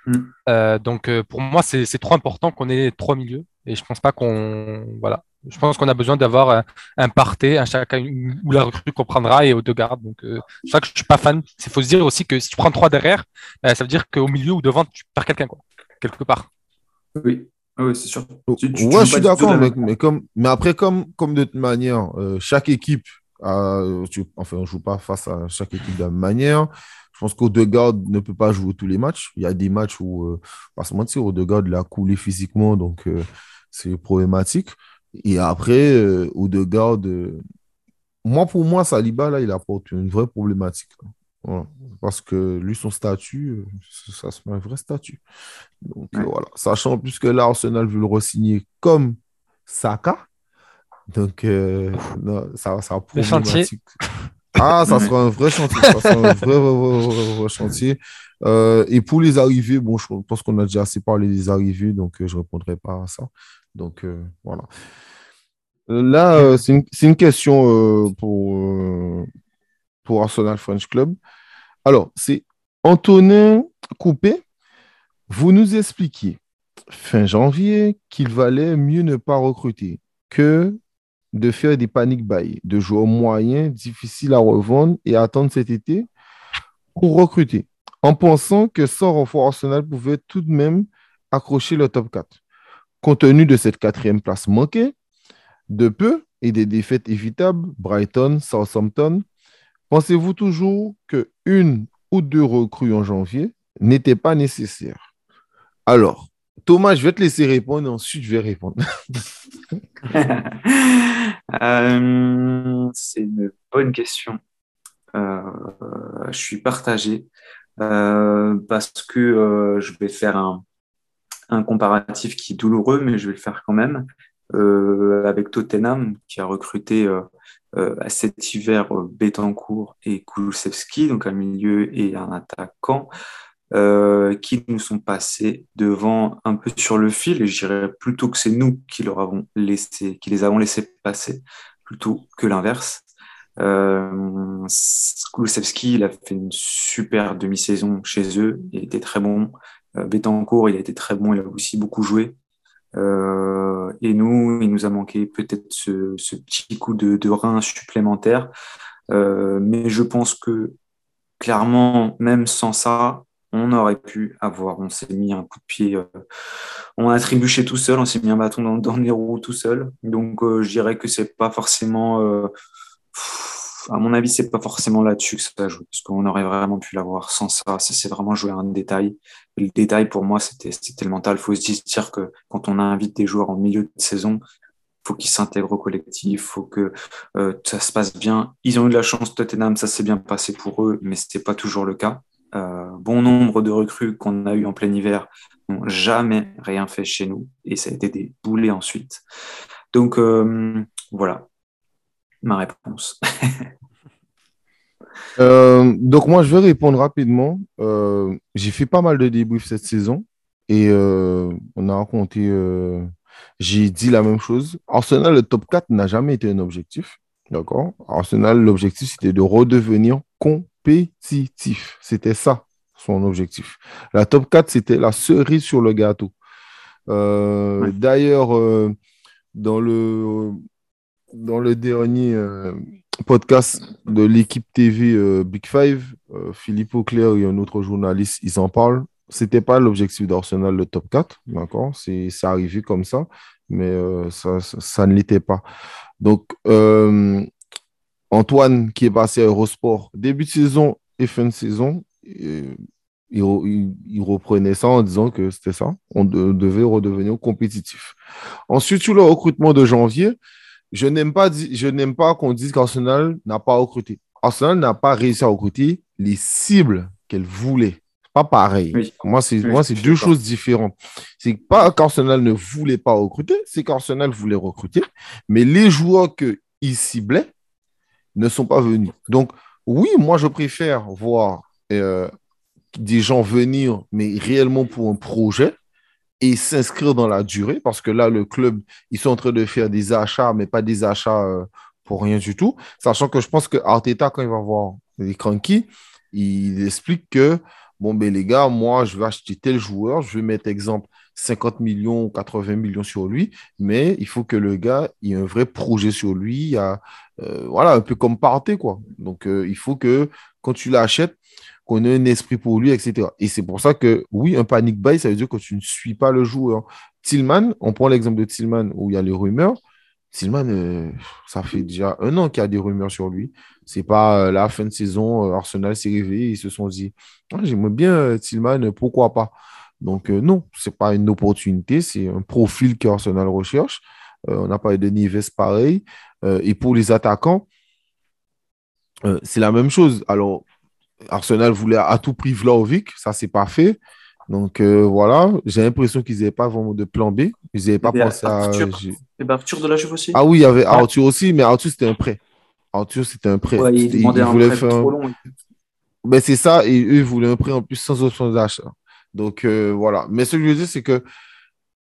Mm. Euh, donc, euh, pour moi, c'est trop important qu'on ait trois milieux. Et je pense pas qu'on. Voilà. Je pense qu'on a besoin d'avoir un, un parté, un chacun où la recrue comprendra et aux deux gardes. Donc, euh, c'est pour ça que je suis pas fan. Il faut se dire aussi que si tu prends trois derrière, euh, ça veut dire qu'au milieu ou devant, tu perds quelqu'un, quoi. Quelque part. Oui. Oui, c'est sûr. Tu, tu, ouais, je suis d'accord, mais, mais, comme, mais après, comme, comme de toute manière, euh, chaque équipe, a, tu, enfin, on ne joue pas face à chaque équipe de la même manière. Je pense qu'Odegaard ne peut pas jouer tous les matchs. Il y a des matchs où, euh, pas se mentir, Odegaard l'a coulé physiquement, donc euh, c'est problématique. Et après, euh, Odegaard, euh, moi, pour moi, Saliba, là, il apporte une vraie problématique. Voilà. Parce que lui, son statut, euh, ça se met un vrai statut. Donc ouais. voilà. Sachant plus que là, Arsenal veut le re-signer comme Saka. Donc, euh, non, ça, ça problématique. Ah, ça sera un vrai chantier. Ça sera un vrai, vrai, vrai, vrai chantier. Euh, et pour les arrivées, bon, je pense qu'on a déjà assez parlé des arrivées, donc euh, je ne répondrai pas à ça. Donc, euh, voilà. Là, euh, c'est une, question euh, pour, Arsenal French Club. Alors, c'est Antonin Coupé. Vous nous expliquiez fin janvier qu'il valait mieux ne pas recruter que de faire des panic buy, de joueurs moyens, difficiles à revendre et attendre cet été pour recruter, en pensant que sans renfort Arsenal pouvait tout de même accrocher le top 4. Compte tenu de cette quatrième place manquée, de peu et des défaites évitables, Brighton, Southampton, pensez-vous toujours que une ou deux recrues en janvier n'étaient pas nécessaires? Alors, Thomas, je vais te laisser répondre et ensuite je vais répondre. euh, c'est une bonne question. Euh, je suis partagé. parce que je vais faire un, un, comparatif qui est douloureux, mais je vais le faire quand même. avec Tottenham, qui a recruté à cet hiver Betancourt et Kulusevski, donc un milieu et un attaquant. Euh, qui nous sont passés devant un peu sur le fil, et je dirais plutôt que c'est nous qui, leur avons laissé, qui les avons laissés passer, plutôt que l'inverse. Euh, il a fait une super demi-saison chez eux, il était très bon. Euh, Betancourt, il a été très bon, il a aussi beaucoup joué. Euh, et nous, il nous a manqué peut-être ce, petit coup de, rein supplémentaire. Euh, mais je pense que clairement, même sans ça, on aurait pu avoir. On s'est mis un coup de pied, on a trébuché tout seul, on s'est mis un bâton dans, dans les roues tout seul. Donc je dirais que c'est pas forcément, à mon avis, c'est pas forcément là-dessus que ça joue, parce qu'on aurait vraiment pu l'avoir sans ça. C'est vraiment jouer un détail. Le détail pour moi, c'était le mental. Il faut se dire que quand on invite des joueurs en milieu de saison, faut qu'ils s'intègrent au collectif, faut que ça se passe bien. Ils ont eu de la chance, Tottenham, ça s'est bien passé pour eux, mais c'était pas toujours le cas. Euh, bon nombre de recrues qu'on a eu en plein hiver n'ont jamais rien fait chez nous et ça a été des boulets ensuite. Donc euh, voilà ma réponse. Euh, donc moi je vais répondre rapidement. J'ai fait pas mal de débriefs cette saison et on a raconté, j'ai dit la même chose. Arsenal, le top 4 n'a jamais été un objectif. D'accord? Arsenal, l'objectif c'était de redevenir compétitif. C'était ça, son objectif. La top 4, c'était la cerise sur le gâteau. Euh, d'ailleurs, euh, dans, le, dans le dernier euh, podcast de l'équipe TV Big Five, Philippe Auclair et un autre journaliste, ils en parlent. C'était pas l'objectif d'Arsenal, le top 4, d'accord? C'est arrivé comme ça, mais ça, ça, ne l'était pas. Donc, Antoine, qui est passé à Eurosport, début de saison et fin de saison, il, reprenait ça en disant que c'était ça. On devait redevenir compétitif. Ensuite, sur le recrutement de janvier, je n'aime pas, pas qu'on dise qu'Arsenal n'a pas recruté. Arsenal n'a pas réussi à recruter les cibles qu'elle voulait. Pas pareil. Moi, c'est moi, c'est deux choses différentes. C'est pas qu'Arsenal ne voulait pas recruter, c'est qu'Arsenal voulait recruter, mais les joueurs qu'il ciblait ne sont pas venus. Donc, oui, moi, je préfère voir euh, des gens venir, mais réellement pour un projet et s'inscrire dans la durée, parce que là, le club, ils sont en train de faire des achats, mais pas des achats euh, pour rien du tout. Sachant que je pense que Arteta, quand il va voir les cranky, il explique que, bon, ben les gars, moi, je vais acheter tel joueur, je vais mettre, exemple, 50 millions ou 80 millions sur lui, mais il faut que le gars ait un vrai projet sur lui. Euh, voilà, un peu comme Partey, quoi. Donc, euh, il faut que quand tu l'achètes, qu'on ait un esprit pour lui, etc. Et c'est pour ça que, oui, un panic buy, ça veut dire que tu ne suis pas le joueur. Tillman, on prend l'exemple de Tillman où il y a les rumeurs. Tillman, euh, ça fait déjà un an qu'il y a des rumeurs sur lui. C'est pas la fin de saison, Arsenal s'est réveillé, ils se sont dit, ah, j'aimerais bien Tillman, pourquoi pas? Donc, euh, non, ce n'est pas une opportunité, c'est un profil qu'Arsenal recherche. Euh, on n'a pas de Nives pareil. Euh, et pour les attaquants, c'est la même chose. Alors, Arsenal voulait à tout prix Vlaovic, ça, c'est pas fait. Donc voilà, j'ai l'impression qu'ils n'avaient pas vraiment de plan B. Ils n'avaient pas pensé à. Et ben Arthur de la Juve aussi. Ah oui, il y avait Arthur aussi, mais Arthur, c'était un prêt. Arthur, c'était un prêt. il, voulait faire. Trop long. Ben, c'est ça, et eux, ils voulaient un prêt en plus sans option d'achat. Donc euh, voilà. Mais ce que je veux dire, c'est que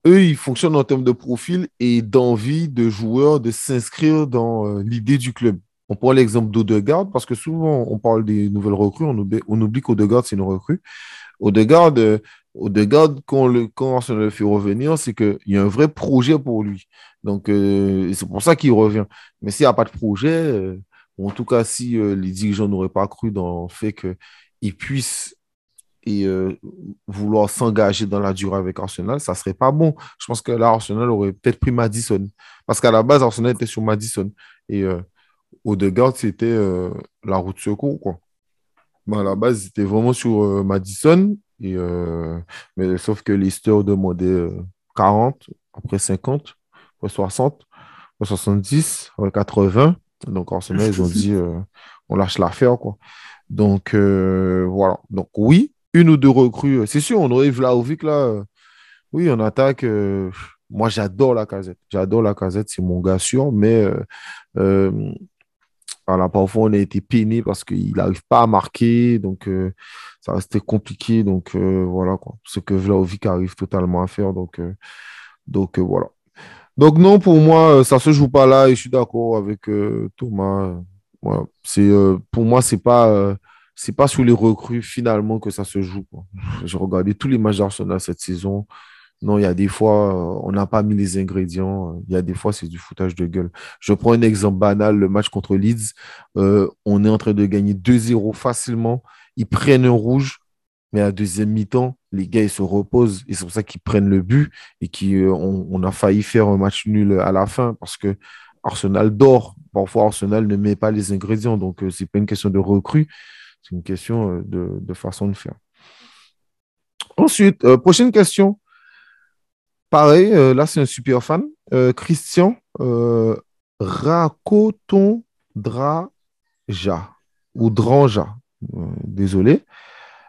eux, ils fonctionnent en termes de profil et d'envie de joueurs de s'inscrire dans euh, l'idée du club. On prend l'exemple d'Odegaard parce que souvent on parle des nouvelles recrues, on oublie, on oublie c'est une recrue. Euh, Odegaard quand, le, quand on le fait revenir, c'est qu'il y a un vrai projet pour lui. Donc c'est pour ça qu'il revient. Mais s'il n'y a pas de projet, ou en tout cas si les dirigeants n'auraient pas cru dans le fait qu'il puisse et euh, vouloir s'engager dans la durée avec Arsenal, ça serait pas bon. Je pense que là, Arsenal aurait peut-être pris Madison. Parce qu'à la base, Arsenal était sur Madison. Et euh, Odegaard, c'était euh, la route secours, quoi. à la base, c'était vraiment sur euh, Madison. Et, mais sauf que Leicester demandait 40, après 50, après 60, après 70, après 80. Donc Arsenal, ils ont dit, on lâche l'affaire. Donc, euh, voilà. Donc, oui, une ou deux recrues. C'est sûr, on aurait Vlaovic là. euh, oui, en attaque. euh, moi, j'adore la casette. J'adore la casette, c'est mon gars sûr. Mais euh, euh, voilà, parfois, on a été peiné parce qu'il n'arrive pas à marquer. Donc, euh, ça restait compliqué. Donc, euh, voilà quoi. Ce que Vlaovic arrive totalement à faire. Donc, euh, donc voilà. Donc, non, pour moi, ça ne se joue pas là. Et je suis d'accord avec Thomas. Voilà. C'est, pour moi, ce n'est pas, c'est pas sur les recrues finalement que ça se joue. J'ai regardé tous les matchs d'Arsenal cette saison. Non, il y a des fois, euh, on n'a pas mis les ingrédients. Il y a des fois, c'est du foutage de gueule. Je prends un exemple banal, le match contre Leeds. Euh, on est en train de gagner 2-0 facilement. Ils prennent un rouge, mais à deuxième mi-temps, les gars, ils se reposent. Et c'est pour ça qu'ils prennent le but et qu'on on a failli faire un match nul à la fin parce que Arsenal dort. Parfois, Arsenal ne met pas les ingrédients. Donc, euh, c'est pas une question de recrue, c'est une question euh, de, façon de faire. Ensuite, euh, prochaine question. Pareil, euh, là, c'est un super fan. Euh, Christian euh, Draja ou Dranja. Euh, désolé.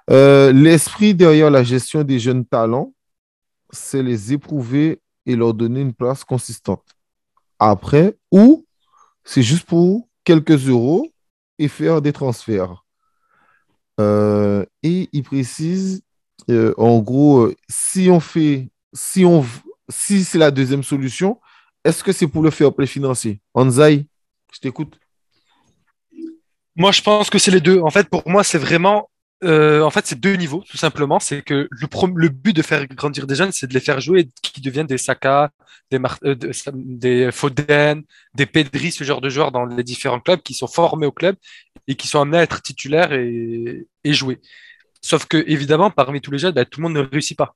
L'esprit derrière la gestion des jeunes talents, c'est les éprouver et leur donner une place consistante. Après, ou c'est juste pour quelques euros et faire des transferts. Et il précise, en gros, si on fait, si c'est la deuxième solution, est-ce que c'est pour le fair play financier? Anzai, je t'écoute. Moi, je pense que c'est les deux. En fait, pour moi, c'est vraiment. euh, en fait, c'est deux niveaux, tout simplement. C'est que le, but de faire grandir des jeunes, c'est de les faire jouer qu'ils deviennent des Saka, euh, de- des Foden, des Pedri, ce genre de joueurs dans les différents clubs qui sont formés au club et qui sont amenés à être titulaires et, et jouer. Sauf que, évidemment, parmi tous les jeunes, bah, tout le monde ne réussit pas.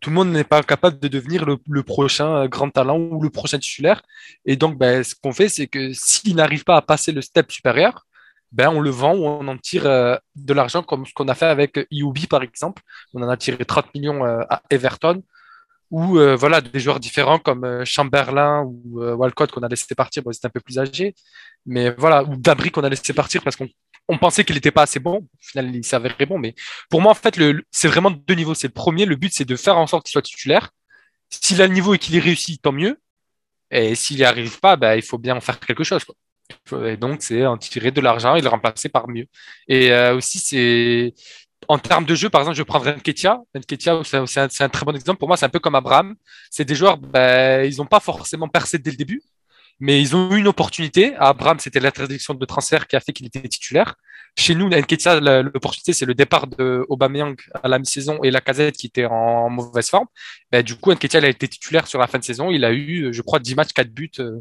Tout le monde n'est pas capable de devenir le, prochain euh, grand talent ou le prochain titulaire. Et donc, bah, ce qu'on fait, c'est que s'il n'arrive pas à passer le step supérieur, ben, on le vend ou on en tire euh, de l'argent comme ce qu'on a fait avec Iubi par exemple. On en a tiré 30 millions euh, à Everton ou euh, voilà des joueurs différents comme euh, Chamberlain ou euh, Walcott qu'on a laissé partir, bon, ils étaient un peu plus âgés, mais voilà, ou Dabry qu'on a laissé partir parce qu'on on pensait qu'il n'était pas assez bon. Au final, il s'avérait bon. Mais pour moi, en fait, le, c'est vraiment deux niveaux. C'est le premier, le but, c'est de faire en sorte qu'il soit titulaire. S'il a le niveau et qu'il y réussit, tant mieux. Et s'il n'y arrive pas, ben, il faut bien en faire quelque chose. Et donc, c'est en tirer de l'argent et le remplacer par mieux. Et euh, aussi, c'est en termes de jeu, par exemple, je prendrais Nketiah. Nketiah, c'est un, très bon exemple. Pour moi, c'est un peu comme Abraham. C'est des joueurs, ben, ils n'ont pas forcément percé dès le début, mais ils ont eu une opportunité. À Abraham, c'était l'interdiction de transfert qui a fait qu'il était titulaire. Chez nous, Nketiah, la- l'opportunité, c'est le départ de Aubameyang à la mi-saison et Lacazette qui était en mauvaise forme. Ben, du coup, Nketiah, il a été titulaire sur la fin de saison. Il a eu, je crois, 10 matchs, 4 buts euh,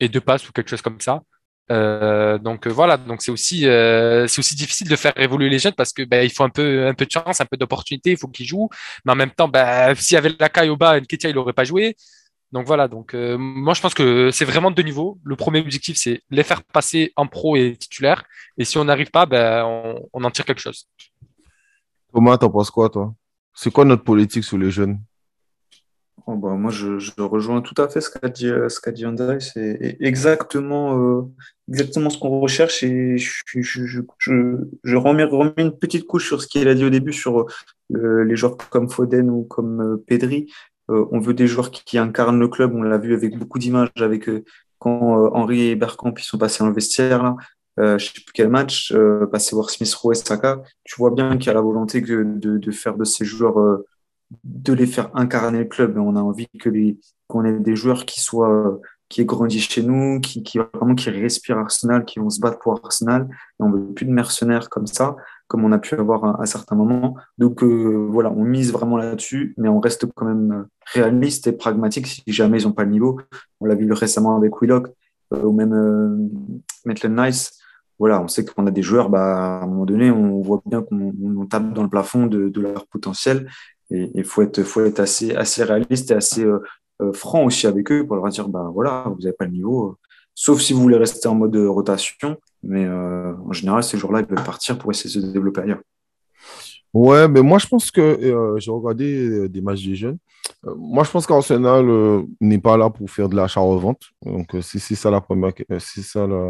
et 2 passes ou quelque chose comme ça. Euh, donc euh, voilà, donc c'est aussi euh, c'est aussi difficile de faire évoluer les jeunes parce que ben, il faut un peu un peu de chance, un peu d'opportunité, il faut qu'ils jouent, mais en même temps, ben, s'il y avait la au bas, Nketiah il aurait pas joué. Donc voilà, donc euh, moi je pense que c'est vraiment deux niveaux. Le premier objectif c'est les faire passer en pro et titulaire, et si on n'arrive pas, ben on, on en tire quelque chose. Thomas, t'en penses quoi, toi? C'est quoi notre politique sur les jeunes? Oh, bah, moi, je, je rejoins tout à fait ce qu'a dit, euh, ce qu'a dit. C'est exactement, euh, exactement ce qu'on recherche et je, je, je, je, je remets, remets une petite couche sur ce qu'il a dit au début sur euh, les joueurs comme Foden ou comme euh, Pedri. Euh, on veut des joueurs qui, incarnent le club. On l'a vu avec beaucoup d'images avec euh, quand euh, Henry et Bergkamp sont passés dans le vestiaire je sais plus quel match, passer voir Smith Rowe et Saka. Tu vois bien qu'il y a la volonté de, faire de ces joueurs de les faire incarner le club. On a envie qu'on ait des joueurs qui soient, qui aient grandi chez nous, qui, qui vraiment qui respirent Arsenal, qui vont se battre pour Arsenal. Et on veut plus de mercenaires comme ça, comme on a pu avoir à, à certains moments. Donc euh, voilà, on mise vraiment là-dessus, mais on reste quand même réaliste et pragmatique si jamais ils n'ont pas le niveau. On l'a vu récemment avec Willock euh, ou même euh, Maitland Nice. Voilà, on sait qu'on a des joueurs, bah, à un moment donné, on voit bien qu'on on tape dans le plafond de, de leur potentiel. Et il faut être, faut être assez, assez réaliste et assez euh, euh, franc aussi avec eux pour leur dire, bah voilà, vous n'avez pas le niveau. euh, Sauf si vous voulez rester en mode rotation. Mais euh, en général, ces jours-là, ils veulent partir pour essayer de se développer ailleurs. Ouais, mais moi je pense que euh, j'ai regardé euh, des matchs des jeunes. Euh, moi je pense qu'Arsenal euh, n'est pas là pour faire de l'achat-revente. Donc euh, si c'est ça la première, euh, c'est ça la,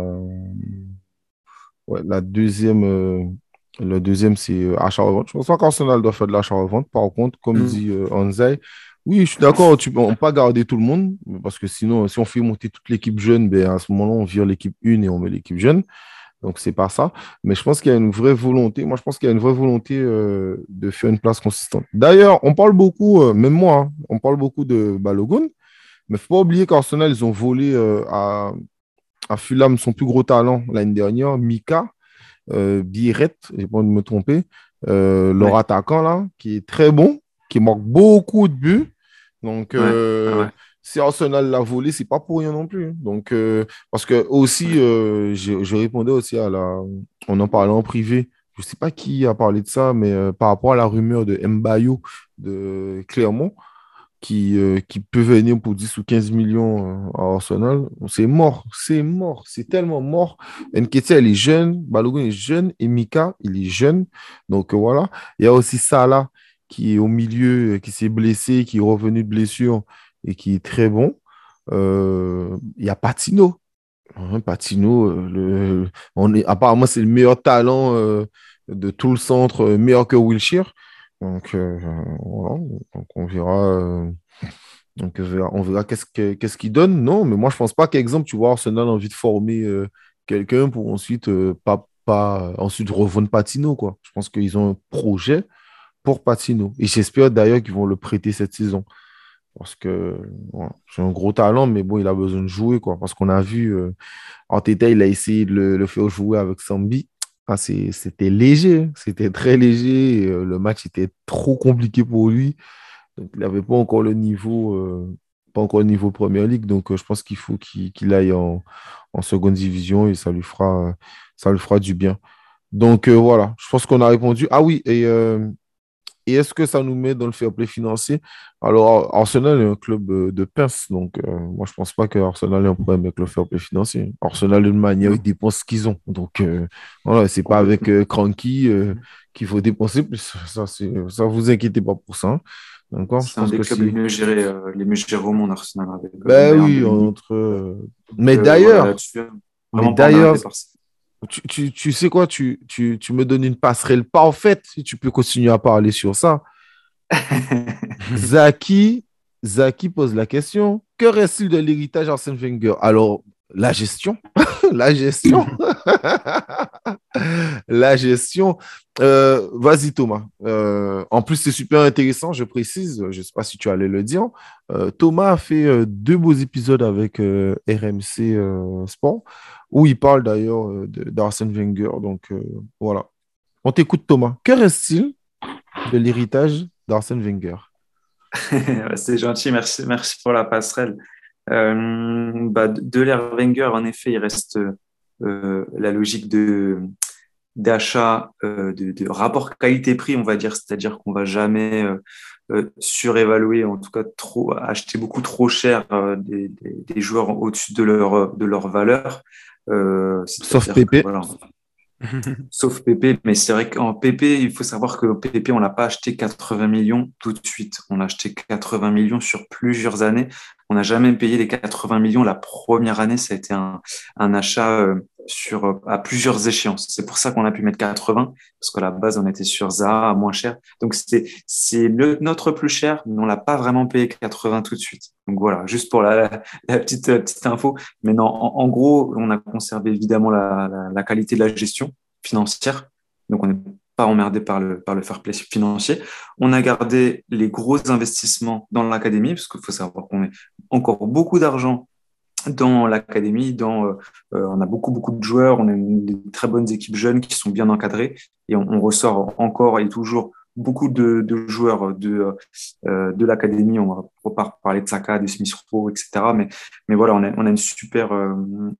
Ouais, la deuxième, euh, le deuxième, c'est euh, achat-revente. Je pense pas qu'Arsenal doit faire de l'achat-revente. Par contre, comme Mm. dit euh, Anzai, oui, je suis d'accord, tu, on peut pas garder tout le monde, parce que sinon, si on fait monter toute l'équipe jeune, ben, à ce moment-là, on vire l'équipe une et on met l'équipe jeune. Donc, c'est pas ça. Mais je pense qu'il y a une vraie volonté. Moi, je pense qu'il y a une vraie volonté euh, de faire une place consistante. D'ailleurs, on parle beaucoup, euh, même moi, hein, on parle beaucoup de Balogun, mais faut pas oublier qu'Arsenal, ils ont volé euh, à, à Fulham son plus gros talent l'année dernière, Mika euh, Biret, j'ai pas de me tromper, leur Ouais. attaquant là, qui est très bon, qui marque beaucoup de buts. Donc, Ouais, euh, ouais. si Arsenal l'a volé, c'est pas pour rien non plus. Donc, euh, parce que aussi, euh, je, je répondais aussi à la. On en parlait en privé. Je sais pas qui a parlé de ça, mais par rapport à la rumeur de Mbayo de Clermont, qui, qui peut venir pour 10 ou 15 millions à Arsenal, c'est mort. C'est mort. C'est tellement mort. Nketiah, il est jeune. Balogun est jeune. Et Mika, il est jeune. Donc, voilà. Il y a aussi Salah qui est au milieu, qui s'est blessé, qui est revenu de blessure et qui est très bon. Euh, il y a Patino. Hein, Patino, euh, on est, apparemment, c'est le meilleur talent euh, de tout le centre, meilleur que Wilshire. Donc, on verra. donc, on verra, qu'est-ce que- qu'est-ce qu'il donne. Non, mais moi, je pense pas qu'exemple, tu vois, Arsenal a envie de former quelqu'un pour ensuite pas, pas ensuite revendre Patino, quoi. Je pense qu'ils ont un projet pour Patino. Et j'espère d'ailleurs qu'ils vont le prêter cette saison. Parce que voilà, c'est un gros talent, mais bon, il a besoin de jouer, quoi. Parce qu'on a vu, euh, Arteta, il a essayé de le, faire jouer avec Sambi. Ah, c'était léger, hein. c'était très léger. euh, le match était trop compliqué pour lui. Il n'avait pas encore le niveau, euh, pas encore le niveau Premier League. Donc, euh, je pense qu'il faut qu'il aille en, en seconde division et ça lui fera, ça fera du bien. Donc, euh, voilà, je pense qu'on a répondu. Ah oui, et, et est-ce que ça nous met dans le fair play financier? Alors, Arsenal est un club euh, de pince, donc euh, moi je pense pas que Arsenal ait un problème avec le fair play financier. Arsenal, d'une manière, ils dépensent ce qu'ils ont. Donc, euh, voilà, c'est pas avec euh, Cranky qu'il faut dépenser plus. Ça, ça, vous inquiétez pas pour ça. hein. D'accord? C'est un des clubs les mieux gérés, les mieux gérés au monde, Arsenal. Avec, Ben oui, entre. Mais d'ailleurs, voilà, là-dessus, mais d'ailleurs. Tu, tu, tu sais quoi, tu, tu, tu me donnes une passerelle parfaite si tu peux continuer à parler sur ça. Zaki, Zaki pose la question que reste-t-il de l'héritage Arsène Wenger? Alors, la gestion, la gestion, la gestion. Euh, Vas-y, Thomas. Euh, en plus, c'est super intéressant, je précise, je ne sais pas si tu allais le dire. Euh, Thomas a fait deux beaux épisodes avec RMC Sport, où il parle d'ailleurs d'Arsène Wenger. Donc, voilà. On t'écoute, Thomas. Que reste-t-il de l'héritage d'Arsène Wenger? C'est gentil, merci pour la passerelle. Euh, bah, de Wenger, en effet, il reste euh, la logique de d'achat, euh, de, de rapport qualité-prix, on va dire, c'est-à-dire qu'on va jamais surévaluer, en tout cas trop acheter beaucoup trop cher des, des, des joueurs au-dessus de leur de leur valeur. Euh, Sauf voilà, Sauf PP, mais c'est vrai qu'en PP, il faut savoir que PP, on l'a pas acheté 80 millions tout de suite. On l'a acheté 80 millions sur plusieurs années. On n'a jamais payé les 80 millions la première année. Ça a été un, un achat euh, sur, à plusieurs échéances. C'est pour ça qu'on a pu mettre 80, parce qu'à la base, on était sur Zaha à moins cher. Donc, c'est, notre plus cher, mais on l'a pas vraiment payé 80 tout de suite. Donc voilà, juste pour la, la petite, euh, petite info. Mais non, en, en gros, on a conservé évidemment la, la, la qualité de la gestion financière. Donc, on n'est pas emmerdé par le, par le fair play financier. On a gardé les gros investissements dans l'académie, parce qu'il faut savoir qu'on met encore beaucoup d'argent dans l'académie, dans, euh, on a beaucoup, beaucoup de joueurs, on a une, des très bonnes équipes jeunes qui sont bien encadrées et on, ressort encore et toujours beaucoup de, joueurs de, euh, de l'académie. On va pas parler de Saka, de Smith Rowe, etc. Mais, mais voilà, on a, on a une, super, euh,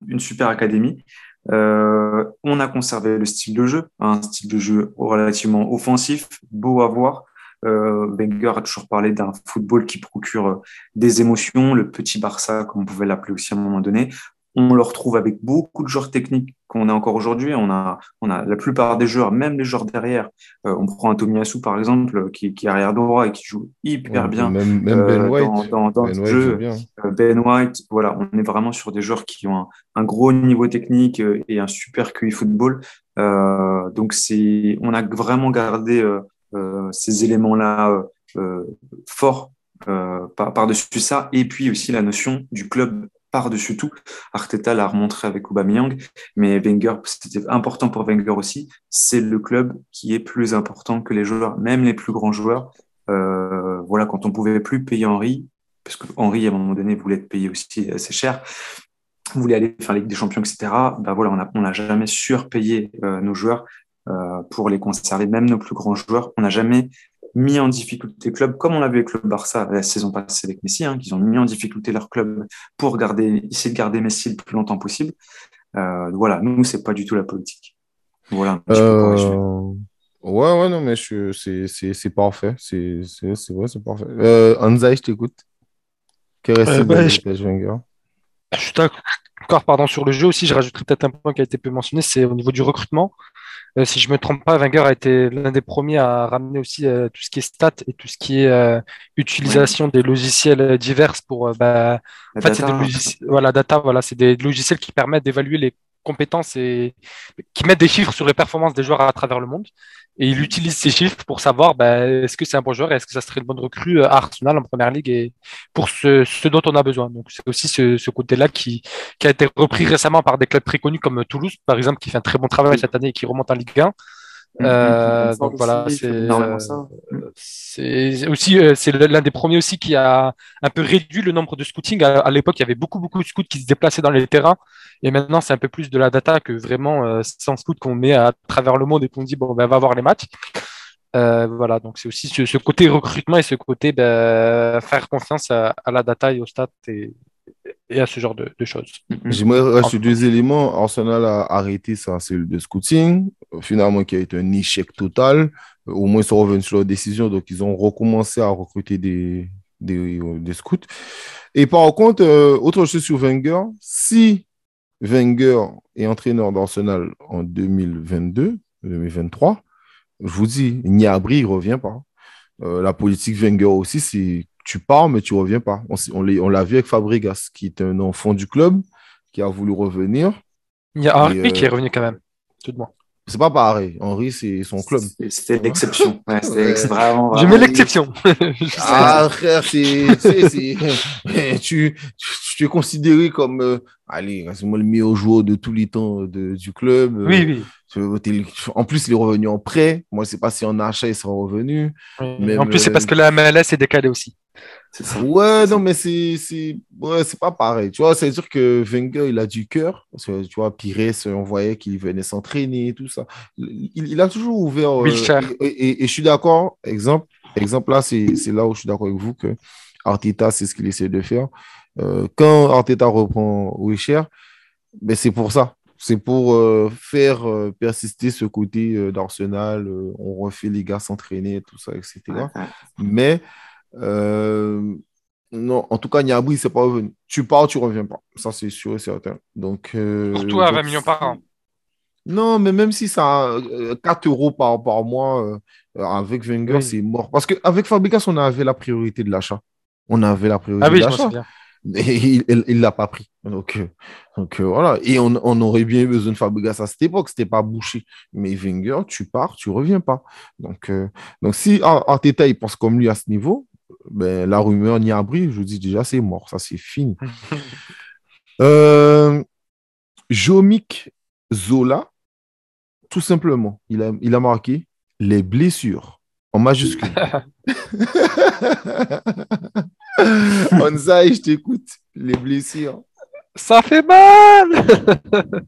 une super académie. Euh, on a conservé le style de jeu, un style de jeu relativement offensif, beau à voir. Euh, Wenger a toujours parlé d'un football qui procure des émotions, le petit Barça, comme on pouvait l'appeler aussi à un moment donné. On le retrouve avec beaucoup de joueurs techniques qu'on a encore aujourd'hui. On a, on a la plupart des joueurs, même les joueurs derrière. Euh, on prend un Tomiyasu, par exemple, qui, qui, est arrière droit et qui joue hyper bien. Même, même Ben White. Dans, dans, ben, jeu. ben White, voilà, on est vraiment sur des joueurs qui ont un, un gros niveau technique et un super QI football. Euh, donc, c'est, on a vraiment gardé euh, ces éléments-là forts par-dessus ça. Et puis aussi la notion du club par-dessus tout. Arteta l'a remontré avec Aubameyang, mais Wenger, c'était important pour Wenger aussi. C'est le club qui est plus important que les joueurs, même les plus grands joueurs. Euh, voilà, quand on pouvait plus payer Henri, parce que Henri, à un moment donné, voulait être payé aussi assez cher, voulait aller faire la Ligue des Champions, etc. Ben voilà, on n'a jamais surpayé euh, nos joueurs euh, pour les conserver, même nos plus grands joueurs. On n'a jamais mis en difficulté club, comme on l'a vu avec le Barça la saison passée avec Messi, hein, qu'ils ont mis en difficulté leur club pour garder, essayer de garder Messi le plus longtemps possible. Euh, voilà, nous, c'est pas du tout la politique. Voilà. Euh... Ouais, ouais, non, mais c'est parfait. C'est vrai, c'est parfait. Euh, Anza, je t'écoute. Quel reste euh, bah, je... je suis d'accord pardon, sur le jeu aussi. Je rajouterai peut-être un point qui a été peu mentionné c'est au niveau du recrutement. Euh, si je me trompe pas, Wenger a été l'un des premiers à ramener aussi euh, tout ce qui est stats et tout ce qui est euh, utilisation des logiciels divers pour. Bah, en fait, c'est des logiciels, voilà, data, voilà, c'est des logiciels qui permettent d'évaluer les compétences et qui mettent des chiffres sur les performances des joueurs à travers le monde. Et il utilise ces chiffres pour savoir bah, est-ce que c'est un bon joueur et est-ce que ça serait une bonne recrue à Arsenal en première ligue et pour ce, ce dont on a besoin. Donc c'est aussi ce, ce côté-là qui, qui a été repris récemment par des clubs très connus comme Toulouse, par exemple, qui fait un très bon travail cette année et qui remonte en Ligue 1. Euh, donc voilà, euh, c'est aussi euh, c'est l'un des premiers aussi qui a un peu réduit le nombre de scouting. À, l'époque, il y avait beaucoup beaucoup de scouts qui se déplaçaient dans les terrains, et maintenant c'est un peu plus de la data que vraiment 100 scouts qu'on met à travers le monde et qu'on dit bon ben va voir les matchs. voilà, donc c'est aussi ce, côté recrutement et ce côté ben, faire confiance à, à, la data et au stats et, et à ce genre de, choses. J'aimerais rajouter deux éléments. Arsenal a arrêté sa cellule de scouting, finalement, qui a été un échec total. Au moins, ils sont revenus sur leur décision, donc ils ont recommencé à recruter des, des, des scouts. Et par contre, euh, autre chose sur Wenger, si Wenger est entraîneur d'Arsenal en 2022, 2023, je vous dis, Niabri, il ne revient pas. Euh, la politique Wenger aussi, c'est tu pars, mais tu reviens pas. On, on l'a vu avec Fabregas, qui est un enfant du club, qui a voulu revenir. Il y a Henri qui est euh, revenu quand même, tout de même. C'est pas pareil. Henri, c'est son club. C'était l'exception. Ouais, vraiment, Je mets l'exception. ah, frère, c'est. tu, tu, es considéré comme. Euh, allez, c'est moi le meilleur joueur de tous les temps de, du club. Oui, oui. En plus, il est revenu en prêt. Moi, je sais pas si en achat, il sera revenu. en plus, c'est parce que la MLS est décalée aussi. Ouais, non, mais c'est ouais, pas pareil. Tu vois, c'est sûr que Wenger, il a du cœur. Parce que, tu vois, Pires, on voyait qu'il venait s'entraîner, tout ça. Il, il, a toujours ouvert. Euh, et, et, je suis d'accord. Exemple, exemple là, c'est là où je suis d'accord avec vous que Arteta, c'est ce qu'il essaie de faire. Euh, quand Arteta reprend Wisher, ben c'est pour ça. C'est pour euh, faire persister ce côté d'Arsenal. on refait les gars s'entraîner, tout ça, etc. Mais euh, non, en tout cas, Niabri, c'est pas revenu. Tu pars, tu reviens pas. Ça, c'est sûr et certain. Donc, euh, Pour toi, 20 millions par an. Non, mais même si ça 4 euh, euros par, par mois avec Wenger, c'est mort. Parce qu'avec Fabricas, on avait la priorité de l'achat. On avait la priorité ah, oui, de l'achat. Et il ne l'a pas pris. Donc, donc voilà. Et on, on, aurait bien besoin de Fabregas à cette époque. C'était pas bouché. Mais Wenger, tu pars, tu reviens pas. Donc, donc si Arteta, il pense comme lui à ce niveau, ben, la rumeur Niabri, je vous dis déjà, c'est mort. Ça, c'est fini. euh, Jomik Zola, tout simplement, il a, il a marqué les blessures en majuscule. Onzai, je t'écoute. Les blessures. Ça fait mal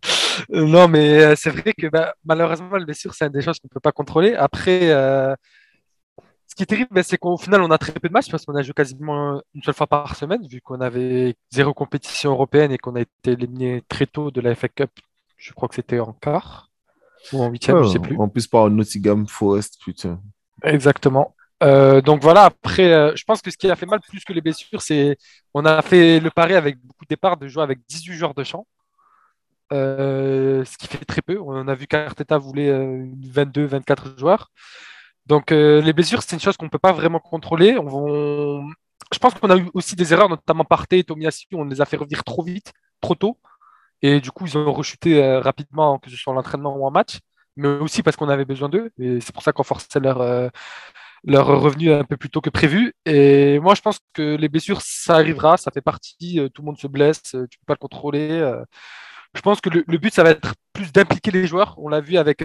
Non, mais euh, c'est vrai que bah, malheureusement, les blessures, c'est des choses qu'on ne peut pas contrôler. Après, euh, ce qui est terrible, ben, c'est qu'au final, on a très peu de matchs parce qu'on a joué quasiment une seule fois par semaine, vu qu'on avait zéro compétition européenne et qu'on a été éliminé très tôt de la FA Cup. Je crois que c'était en quart ou en huitième, je ne sais plus. En plus, par Nottingham Forest, putain. Exactement. Euh, donc voilà, après, euh, je pense que ce qui a fait mal plus que les blessures, c'est on a fait le pari avec beaucoup de départs de jouer avec 18 joueurs de champ, euh, ce qui fait très peu. On a vu qu'Arteta voulait 22, 24 joueurs. Donc les blessures, c'est une chose qu'on ne peut pas vraiment contrôler. On, Je pense qu'on a eu aussi des erreurs, notamment Partey et Tomiyasu, on les a fait revenir trop vite, trop tôt. Et du coup, ils ont rechuté rapidement, que ce soit en entraînement ou en match, mais aussi parce qu'on avait besoin d'eux. Et c'est pour ça qu'on forçait leur leur revenu un peu plus tôt que prévu. Et moi, je pense que les blessures, ça arrivera, ça fait partie, euh, tout le monde se blesse, euh, tu peux pas le contrôler. Euh. Je pense que le, but, ça va être plus d'impliquer les joueurs. On l'a vu avec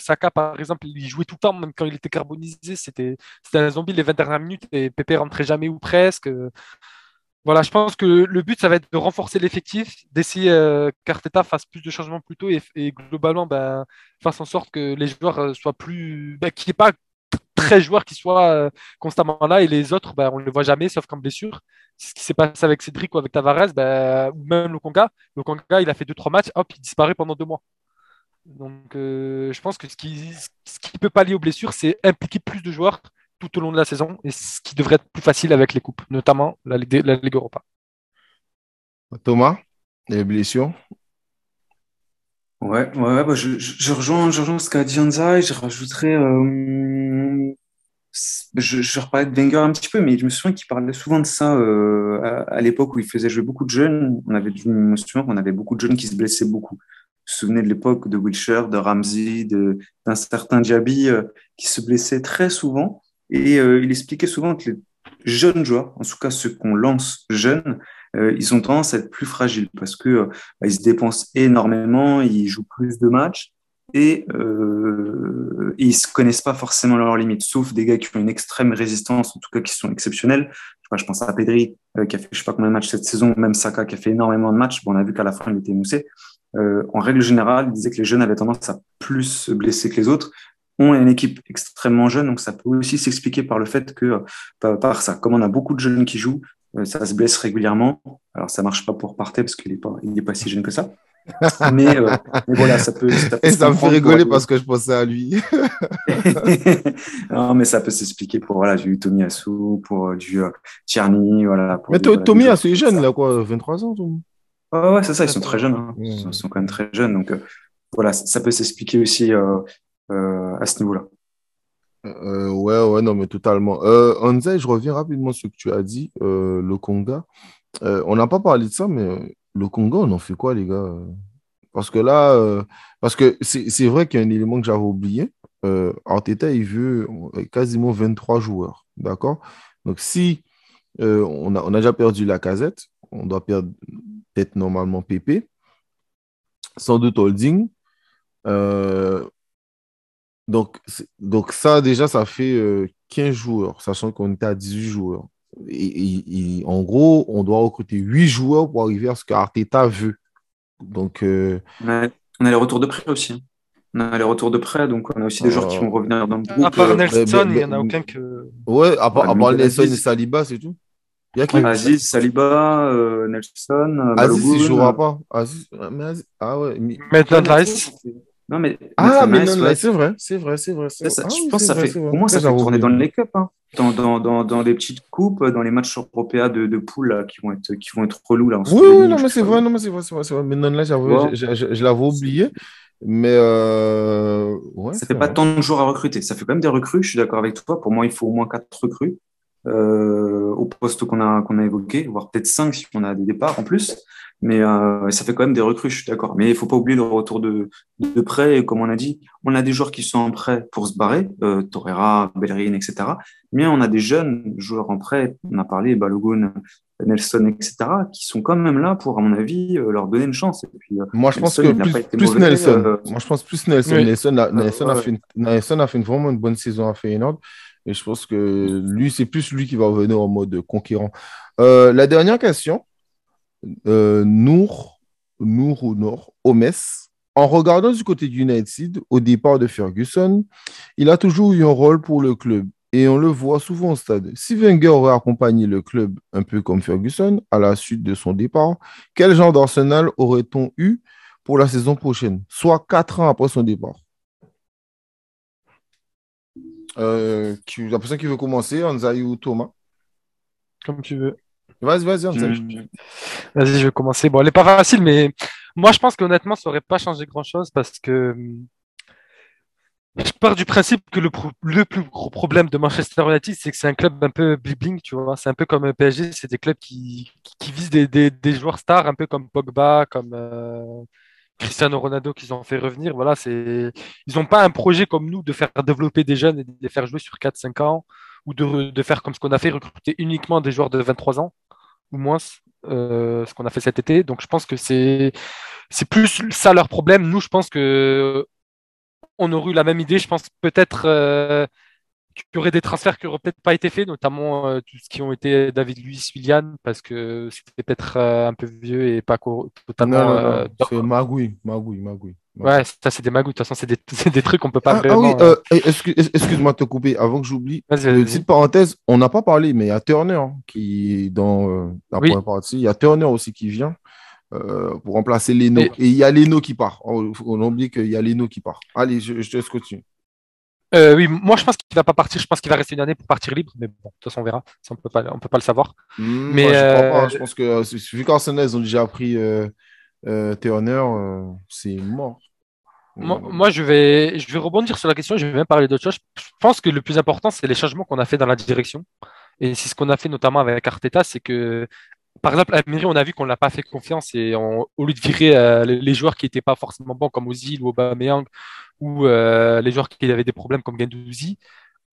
Saka, par exemple, il jouait tout le temps, même quand il était carbonisé, c'était un zombie les 20 dernières minutes et Pépé rentrait jamais ou presque. Voilà, je pense que le but, ça va être de renforcer l'effectif, d'essayer qu'Arteta fasse plus de changements plus tôt et, globalement ben, fasse en sorte que les joueurs soient plus. Ben, qu'il n'y ait pas 13 joueurs qui soient euh, constamment là et les autres, ben, on ne les voit jamais, sauf qu'en blessure. Ce qui s'est passé avec Cédric ou avec Tavares, ben, ou même. Le Conga, il a fait 2-3 matchs, hop, il disparaît pendant deux mois. Donc, euh, je pense que ce qui, ce qui peut pallier aux blessures, c'est impliquer plus de joueurs tout au long de la saison et ce qui devrait être plus facile avec les coupes, notamment la Ligue Europa. Thomas, les blessures Ouais, ouais, bah je, je, rejoins, je rejoins ce qu'a dit Anza et je rajouterais. Euh, je, je reparlais de Wenger un petit peu, mais je me souviens qu'il parlait souvent de ça euh, à, l'époque où il faisait jouer beaucoup de jeunes. On avait, je me souviens qu'on avait beaucoup de jeunes qui se blessaient beaucoup. Vous vous souvenez de l'époque de Wilshire, de Ramsey, d'un certain Diaby euh, qui se blessait très souvent. Et il expliquait souvent que les jeunes joueurs, en tout cas ceux qu'on lance jeunes, euh, ils ont tendance à être plus fragiles parce que euh, bah, ils se dépensent énormément, ils jouent plus de matchs et euh, ils se connaissent pas forcément leurs limites, sauf des gars qui ont une extrême résistance, en tout cas qui sont exceptionnels. Je, pense à Pedri euh, qui a fait je sais pas combien de matchs cette saison, même Saka qui a fait énormément de matchs. Bon, on a vu qu'à la fin il était moussé. Euh, en règle générale, il disait que les jeunes avaient tendance à plus se blesser que les autres. On est une équipe extrêmement jeune, donc ça peut aussi s'expliquer par le fait que, par ça, comme on a beaucoup de jeunes qui jouent, ça se blesse régulièrement. Alors, ça marche pas pour Partey parce qu'il n'est pas, il pas si jeune que ça. mais, euh, mais, voilà, ça peut. Ça Et ça me fait rigoler parce que je pensais à lui. non, mais ça peut s'expliquer pour voilà, du Tommy Assou, pour euh, du Tierney. Voilà, mais Tommy Assou est jeune, là, quoi, 23 ans. Ah ouais, c'est ça, ils sont très jeunes. Hein. Ils sont quand même très jeunes. Donc, voilà, ça peut s'expliquer aussi à ce niveau-là. Euh, ouais, ouais, non, mais totalement. Euh, je reviens rapidement sur ce que tu as dit, euh, le Conga. Euh, on n'a pas parlé de ça, mais le Conga, on en fait quoi, les gars? Parce que là, parce que c'est vrai qu'il y a un élément que j'avais oublié. Arteta, il veut quasiment 23 joueurs, d'accord? Donc, si on a, on a déjà perdu la casette, on doit perdre peut-être normalement PP, sans doute Holding. Donc, donc ça, déjà, ça fait 15 euh, joueurs, sachant qu'on était à 18 joueurs. Et, en gros, on doit recruter 8 joueurs pour arriver à ce qu'Arteta veut. Donc, euh, on, a, les retours de prêt aussi. Hein. On a les retours de prêt, donc on a aussi des joueurs qui vont revenir dans le groupe. À part euh, Nelson, il n'y en a aucun que. Ouais, à part, Nelson et Saliba, c'est tout. Il y a qui? Aziz, Saliba, Nelson. Aziz, il ne jouera pas. Aziz, mais Aziz... Ah ouais. Maintenant, Rice. Non, mais, ah, mais non, c'est vrai, c'est vrai, c'est vrai. je ah pense que ça fait, au moins, ça fait tourner dans les cups, hein. dans, dans, dans, dans, des petites coupes, dans les matchs européens de, de poule qui, vont être, qui vont être relous. Là, oui, oui, non, mais c'est vrai, non, mais c'est vrai, c'est vrai, Mais non, là, je, je, je l'avais oublié. Mais euh... ouais, ça fait pas tant de jours à recruter. Ça fait quand même des recrues, je suis d'accord avec toi. Pour moi, il faut au moins quatre recrues euh, au poste qu'on a, qu'on a évoqué, voire peut-être cinq si on a des départs en plus. Mais euh, ça fait quand même des recrues, je suis d'accord. Mais il faut pas oublier le retour de, de prêt. Et comme on a dit, on a des joueurs qui sont en prêt pour se barrer, euh, Torreira, Bellerin, etc. Mais on a des jeunes joueurs en prêt, on a parlé, Balogun, Nelson, etc., qui sont quand même là pour, à mon avis, euh, leur donner une chance. Et puis, euh, Moi, je pense que plus, plus Nelson. Moi, je pense plus Nelson. Nelson, a, Nelson, a fait une, Nelson a fait une, vraiment une bonne saison à Feyenoord. Et je pense que lui, c'est plus lui qui va revenir en mode conquérant. la dernière question, euh, Nour, Nour ou Nour, Omes, en regardant du côté du United, au départ de Ferguson, il a toujours eu un rôle pour le club et on le voit souvent au stade. Si Wenger aurait accompagné le club un peu comme Ferguson à la suite de son départ, quel genre d'Arsenal aurait-on eu pour la saison prochaine, soit quatre ans après son départ la personne qui veut commencer, Anzai ou Thomas? Comme tu veux. Vas-y, vas-y. Mm. Vas-y, je vais commencer. Bon, elle n'est pas facile, mais moi, je pense qu'honnêtement, ça n'aurait pas changé grand-chose parce que je pars du principe que le, pro- le plus gros problème de Manchester United, c'est que c'est un club un peu bling tu vois. C'est un peu comme le PSG, c'est des clubs qui, qui, visent des, des, des joueurs stars, un peu comme Pogba, comme euh, Cristiano Ronaldo qu'ils ont fait revenir. Voilà, c'est, ils n'ont pas un projet comme nous de faire développer des jeunes et de les faire jouer sur quatre cinq ans ou de, de faire comme ce qu'on a fait, recruter uniquement des joueurs de 23 ans ou moins, euh, ce qu'on a fait cet été. Donc je pense que c'est c'est plus ça leur problème. Nous, je pense que on aurait eu la même idée. Je pense peut-être euh, qu'il y aurait des transferts qui n'auraient peut-être pas été faits, notamment euh, tout ce qui ont été David Luiz, Willian, parce que c'était peut-être euh, un peu vieux et pas Non, totalement. non, non, c'est Magui, Magui, Magui. Ouais, ça c'est des magouilles. De toute façon, c'est des, des trucs qu'on peut pas Ah, ah oui, euh, euh, eh, excuse- excuse-moi de te couper avant que j'oublie. Euh. Petite parenthèse, on n'a pas parlé, mais il y a Turner qui est dans euh, la Oui. première partie. Il y a Turner aussi qui vient euh, pour remplacer Leno. Et- il y a Leno qui part. On, on oublie qu'il y a Leno qui part. Allez, je, je te laisse continuer. Euh, oui, moi je pense qu'il va pas partir. Je pense qu'il va rester une année pour partir libre. Mais bon, de toute façon, on verra. Ça, on peut pas, on peut pas le savoir. Hmm, Mais, moi, je crois pas. Je pense que vu qu'Arsenal, ils ont déjà pris euh, euh, Turner, euh, c'est mort. Moi, moi, je vais, je vais rebondir sur la question. Je vais même parler d'autre chose. Je pense que le plus important, c'est les changements qu'on a fait dans la direction. Et c'est ce qu'on a fait notamment avec Arteta, c'est que, par exemple, à Emery, on a vu qu'on l'a pas fait confiance et on- au lieu de virer euh, les, joueurs qui étaient pas forcément bons comme Ozil ou Aubameyang ou euh, les joueurs qui avaient des problèmes comme Guendouzi,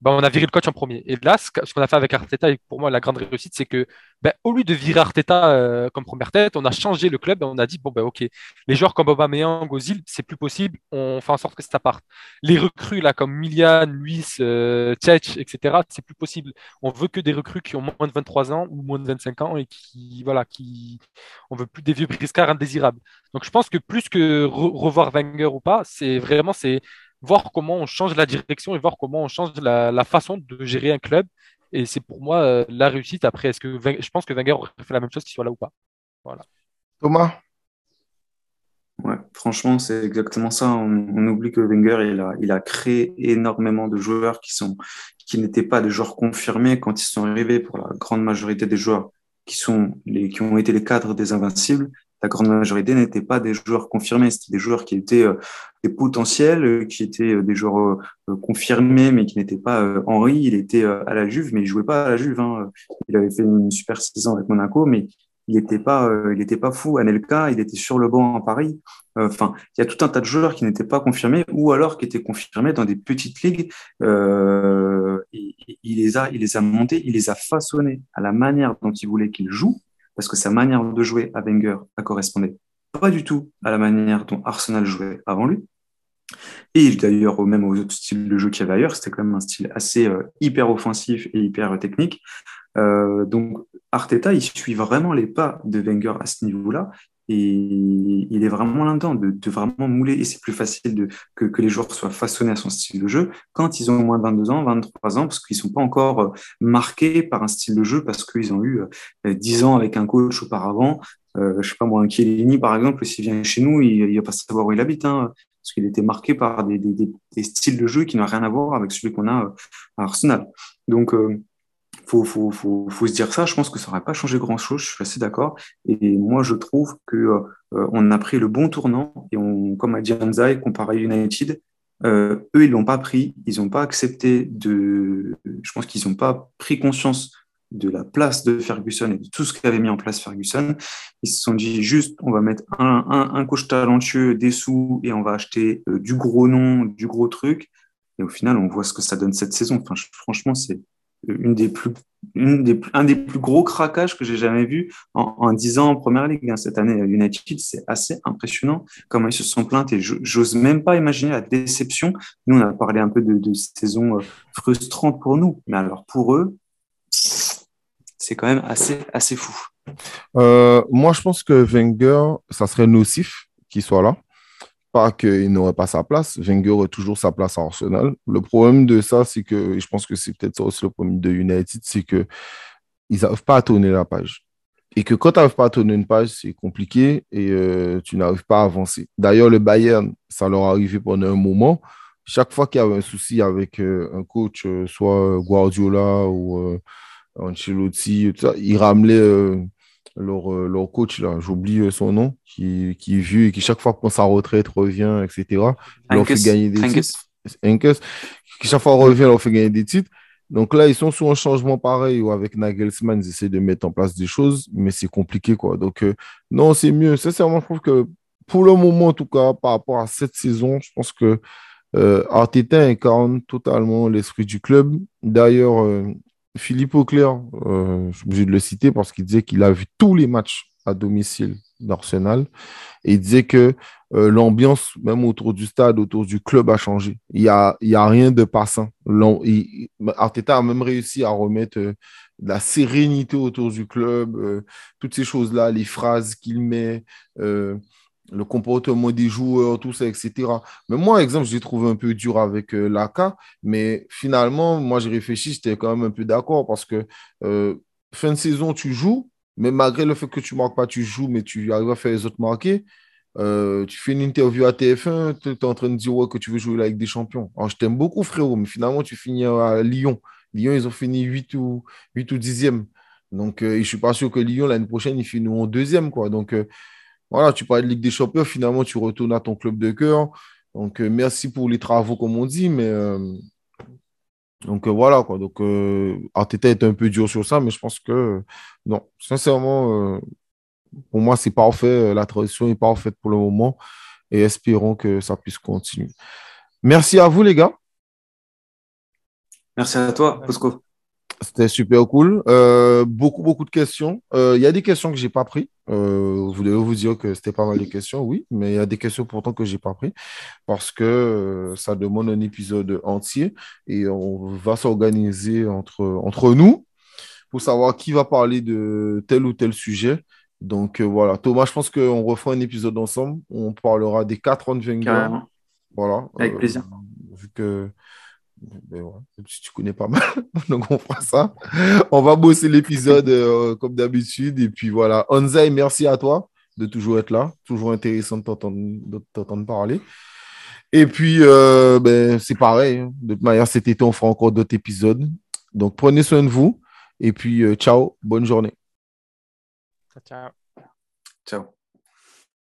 ben, on a viré le coach en premier. Et là, ce qu'on a fait avec Arteta, et pour moi, la grande réussite, c'est que, ben, au lieu de virer Arteta euh, comme première tête, on a changé le club et on a dit, bon, ben, OK, les joueurs comme Aubameyang, Ozil, c'est plus possible, on fait en sorte que ça parte. Les recrues, là, comme Milian, Luis, euh, etc., c'est plus possible. On veut que des recrues qui ont moins de 23 ans ou moins de 25 ans et qui, voilà, qui, on veut plus des vieux briscards indésirables. Donc, je pense que plus que re- revoir Wenger ou pas, c'est vraiment, c'est voir comment on change la direction et voir comment on change la, la façon de gérer un club. Et c'est pour moi euh, la réussite. Après, est-ce que je pense que Wenger aurait fait la même chose qu'il soit là ou pas. Thomas, Ouais, franchement, c'est exactement ça. On, on oublie que Wenger, il a, il a créé énormément de joueurs qui sont, qui n'étaient pas des joueurs confirmés quand ils sont arrivés. Pour la grande majorité des joueurs qui sont les, qui ont été les cadres des Invincibles, la grande majorité n'étaient pas des joueurs confirmés. C'était des joueurs qui étaient euh, des potentiels, euh, qui étaient euh, des joueurs confirmés, mais qui n'étaient pas Henry. Il était à la Juve, mais il jouait pas à la Juve. Hein. Il avait fait une super saison avec Monaco, mais il n'était pas, euh, il était pas fou. Anelka, il était sur le banc à Paris. Enfin, il y a tout un tas de joueurs qui n'étaient pas confirmés ou alors qui étaient confirmés dans des petites ligues. Euh, il les a, il les a montés, il les a façonnés à la manière dont il voulait qu'ils jouent, parce que sa manière de jouer à Wenger ne correspondait pas du tout à la manière dont Arsenal jouait avant lui. Et d'ailleurs, même aux autres styles de jeu qu'il y avait ailleurs, c'était quand même un style assez euh, hyper offensif et hyper technique. Euh, donc, Arteta, il suit vraiment les pas de Wenger à ce niveau-là. Et il est vraiment là-dedans, de, de vraiment mouler. Et c'est plus facile de, que, que les joueurs soient façonnés à son style de jeu quand ils ont moins de 22 ans, 23 ans, parce qu'ils sont pas encore euh, marqués par un style de jeu, parce qu'ils ont eu euh, 10 ans avec un coach auparavant. Euh, je sais pas moi, un Chiellini, par exemple, s'il vient chez nous, il, il va pas savoir où il habite, hein, parce qu'il était marqué par des, des, des, des styles de jeu qui n'ont rien à voir avec celui qu'on a euh, à Arsenal. Donc, euh, faut, faut, faut, faut se dire ça. Je pense que ça n'aurait pas changé grand-chose. Je suis assez d'accord. Et moi, je trouve que euh, on a pris le bon tournant. Et on, comme a dit Anzai, comparé à United, euh, eux, ils l'ont pas pris. Ils n'ont pas accepté de. Je pense qu'ils n'ont pas pris conscience de la place de Ferguson et de tout ce qu'avait mis en place Ferguson. Ils se sont dit juste, on va mettre un, un, un coach talentueux, des sous, et on va acheter euh, du gros nom, du gros truc. Et au final, on voit ce que ça donne cette saison. Enfin, franchement, c'est une des plus, un des plus gros craquages que j'ai jamais vu en, en 10 ans en première ligue. Hein. Cette année, United, c'est assez impressionnant comment ils se sont plaints et j'ose même pas imaginer la déception. Nous, on a parlé un peu de, saison frustrante pour nous, mais alors pour eux, c'est quand même assez, assez fou. Euh, moi, je pense que Wenger, ça serait nocif qu'il soit là. Pas qu'il n'aurait pas sa place. Wenger aurait toujours sa place à Arsenal. Le problème de ça, c'est que, et je pense que c'est peut-être ça aussi le problème de United, c'est que ils n'arrivent pas à tourner la page. Et que quand tu n'arrives pas à tourner une page, c'est compliqué et euh, tu n'arrives pas à avancer. D'ailleurs, le Bayern, ça leur arrivé pendant un moment. chaque fois qu'il y avait un souci avec euh, un coach, euh, soit Guardiola ou Ancelotti, ils ramenaient leur, euh, leur coach, là, j'oublie euh, son nom, qui, qui est vieux et qui chaque fois prend sa retraite, revient, etc. Il leur fait gagner des titres. Henkes, qui chaque fois revient, leur fait gagner des titres. Donc là, ils sont sur un changement pareil où avec Nagelsmann, ils essaient de mettre en place des choses, mais c'est compliqué, quoi. Donc, euh, non, c'est mieux. Sincèrement, je trouve que pour le moment, en tout cas, par rapport à cette saison, je pense que euh, Arteta incarne totalement l'esprit du club. D'ailleurs, euh, Philippe Auclair, euh, je suis obligé de le citer parce qu'il disait qu'il a vu tous les matchs à domicile d'Arsenal et il disait que euh, l'ambiance, même autour du stade, autour du club, a changé. Il n'y a, a rien de passant. Arteta a même réussi à remettre euh, la sérénité autour du club, toutes ces choses-là, les phrases qu'il met, le comportement des joueurs, tout ça, etc. Mais moi, exemple, j'ai trouvé un peu dur avec euh, mais finalement, moi, j'ai réfléchi, j'étais quand même un peu d'accord parce que euh, fin de saison, tu joues, mais malgré le fait que tu ne marques pas, tu joues, mais tu arrives à faire les autres marquer. Euh, tu fais une interview à TF1, tu es en train de dire ouais, que tu veux jouer la Ligue des Champions. Alors, je t'aime beaucoup, frérot, mais finalement, tu finis à Lyon. Lyon, ils ont fini 8 ou, 8 ou 10e. Donc, euh, je ne suis pas sûr que Lyon, l'année prochaine, ils finiront deuxième. Quoi. Donc, voilà, tu parlais de Ligue des Champions, finalement, tu retournes à ton club de cœur. Donc, euh, merci pour les travaux, comme on dit, mais euh, donc euh, voilà quoi. Donc Arteta est un peu dur sur ça, mais je pense que non, sincèrement, pour moi, c'est parfait. La transition est parfaite pour le moment et espérons que ça puisse continuer. Merci à vous, les gars. Merci à toi, Bosco. C'était super cool. Euh, beaucoup, beaucoup de questions. Euh, Il y a des questions que j'ai pas pris. Euh, vous devez vous dire que c'était pas mal de questions, oui, mais il y a des questions pourtant que j'ai pas pris parce que ça demande un épisode entier et on va s'organiser entre, entre nous pour savoir qui va parler de tel ou tel sujet. Donc voilà, Thomas, je pense qu'on refera un épisode ensemble. On parlera des quatre ans de Wenger. Voilà. Avec plaisir. vu que ouais, si tu connais pas mal, donc on fera ça. On va bosser l'épisode euh, comme d'habitude. Et puis voilà. Onzai, merci à toi de toujours être là. Toujours intéressant de t'entendre, de t'entendre parler. Et puis, euh, ben, c'est pareil. hein. De toute manière, cet été, on fera encore d'autres épisodes. Donc, prenez soin de vous. Et puis, euh, ciao. Bonne journée. Ciao. Ciao.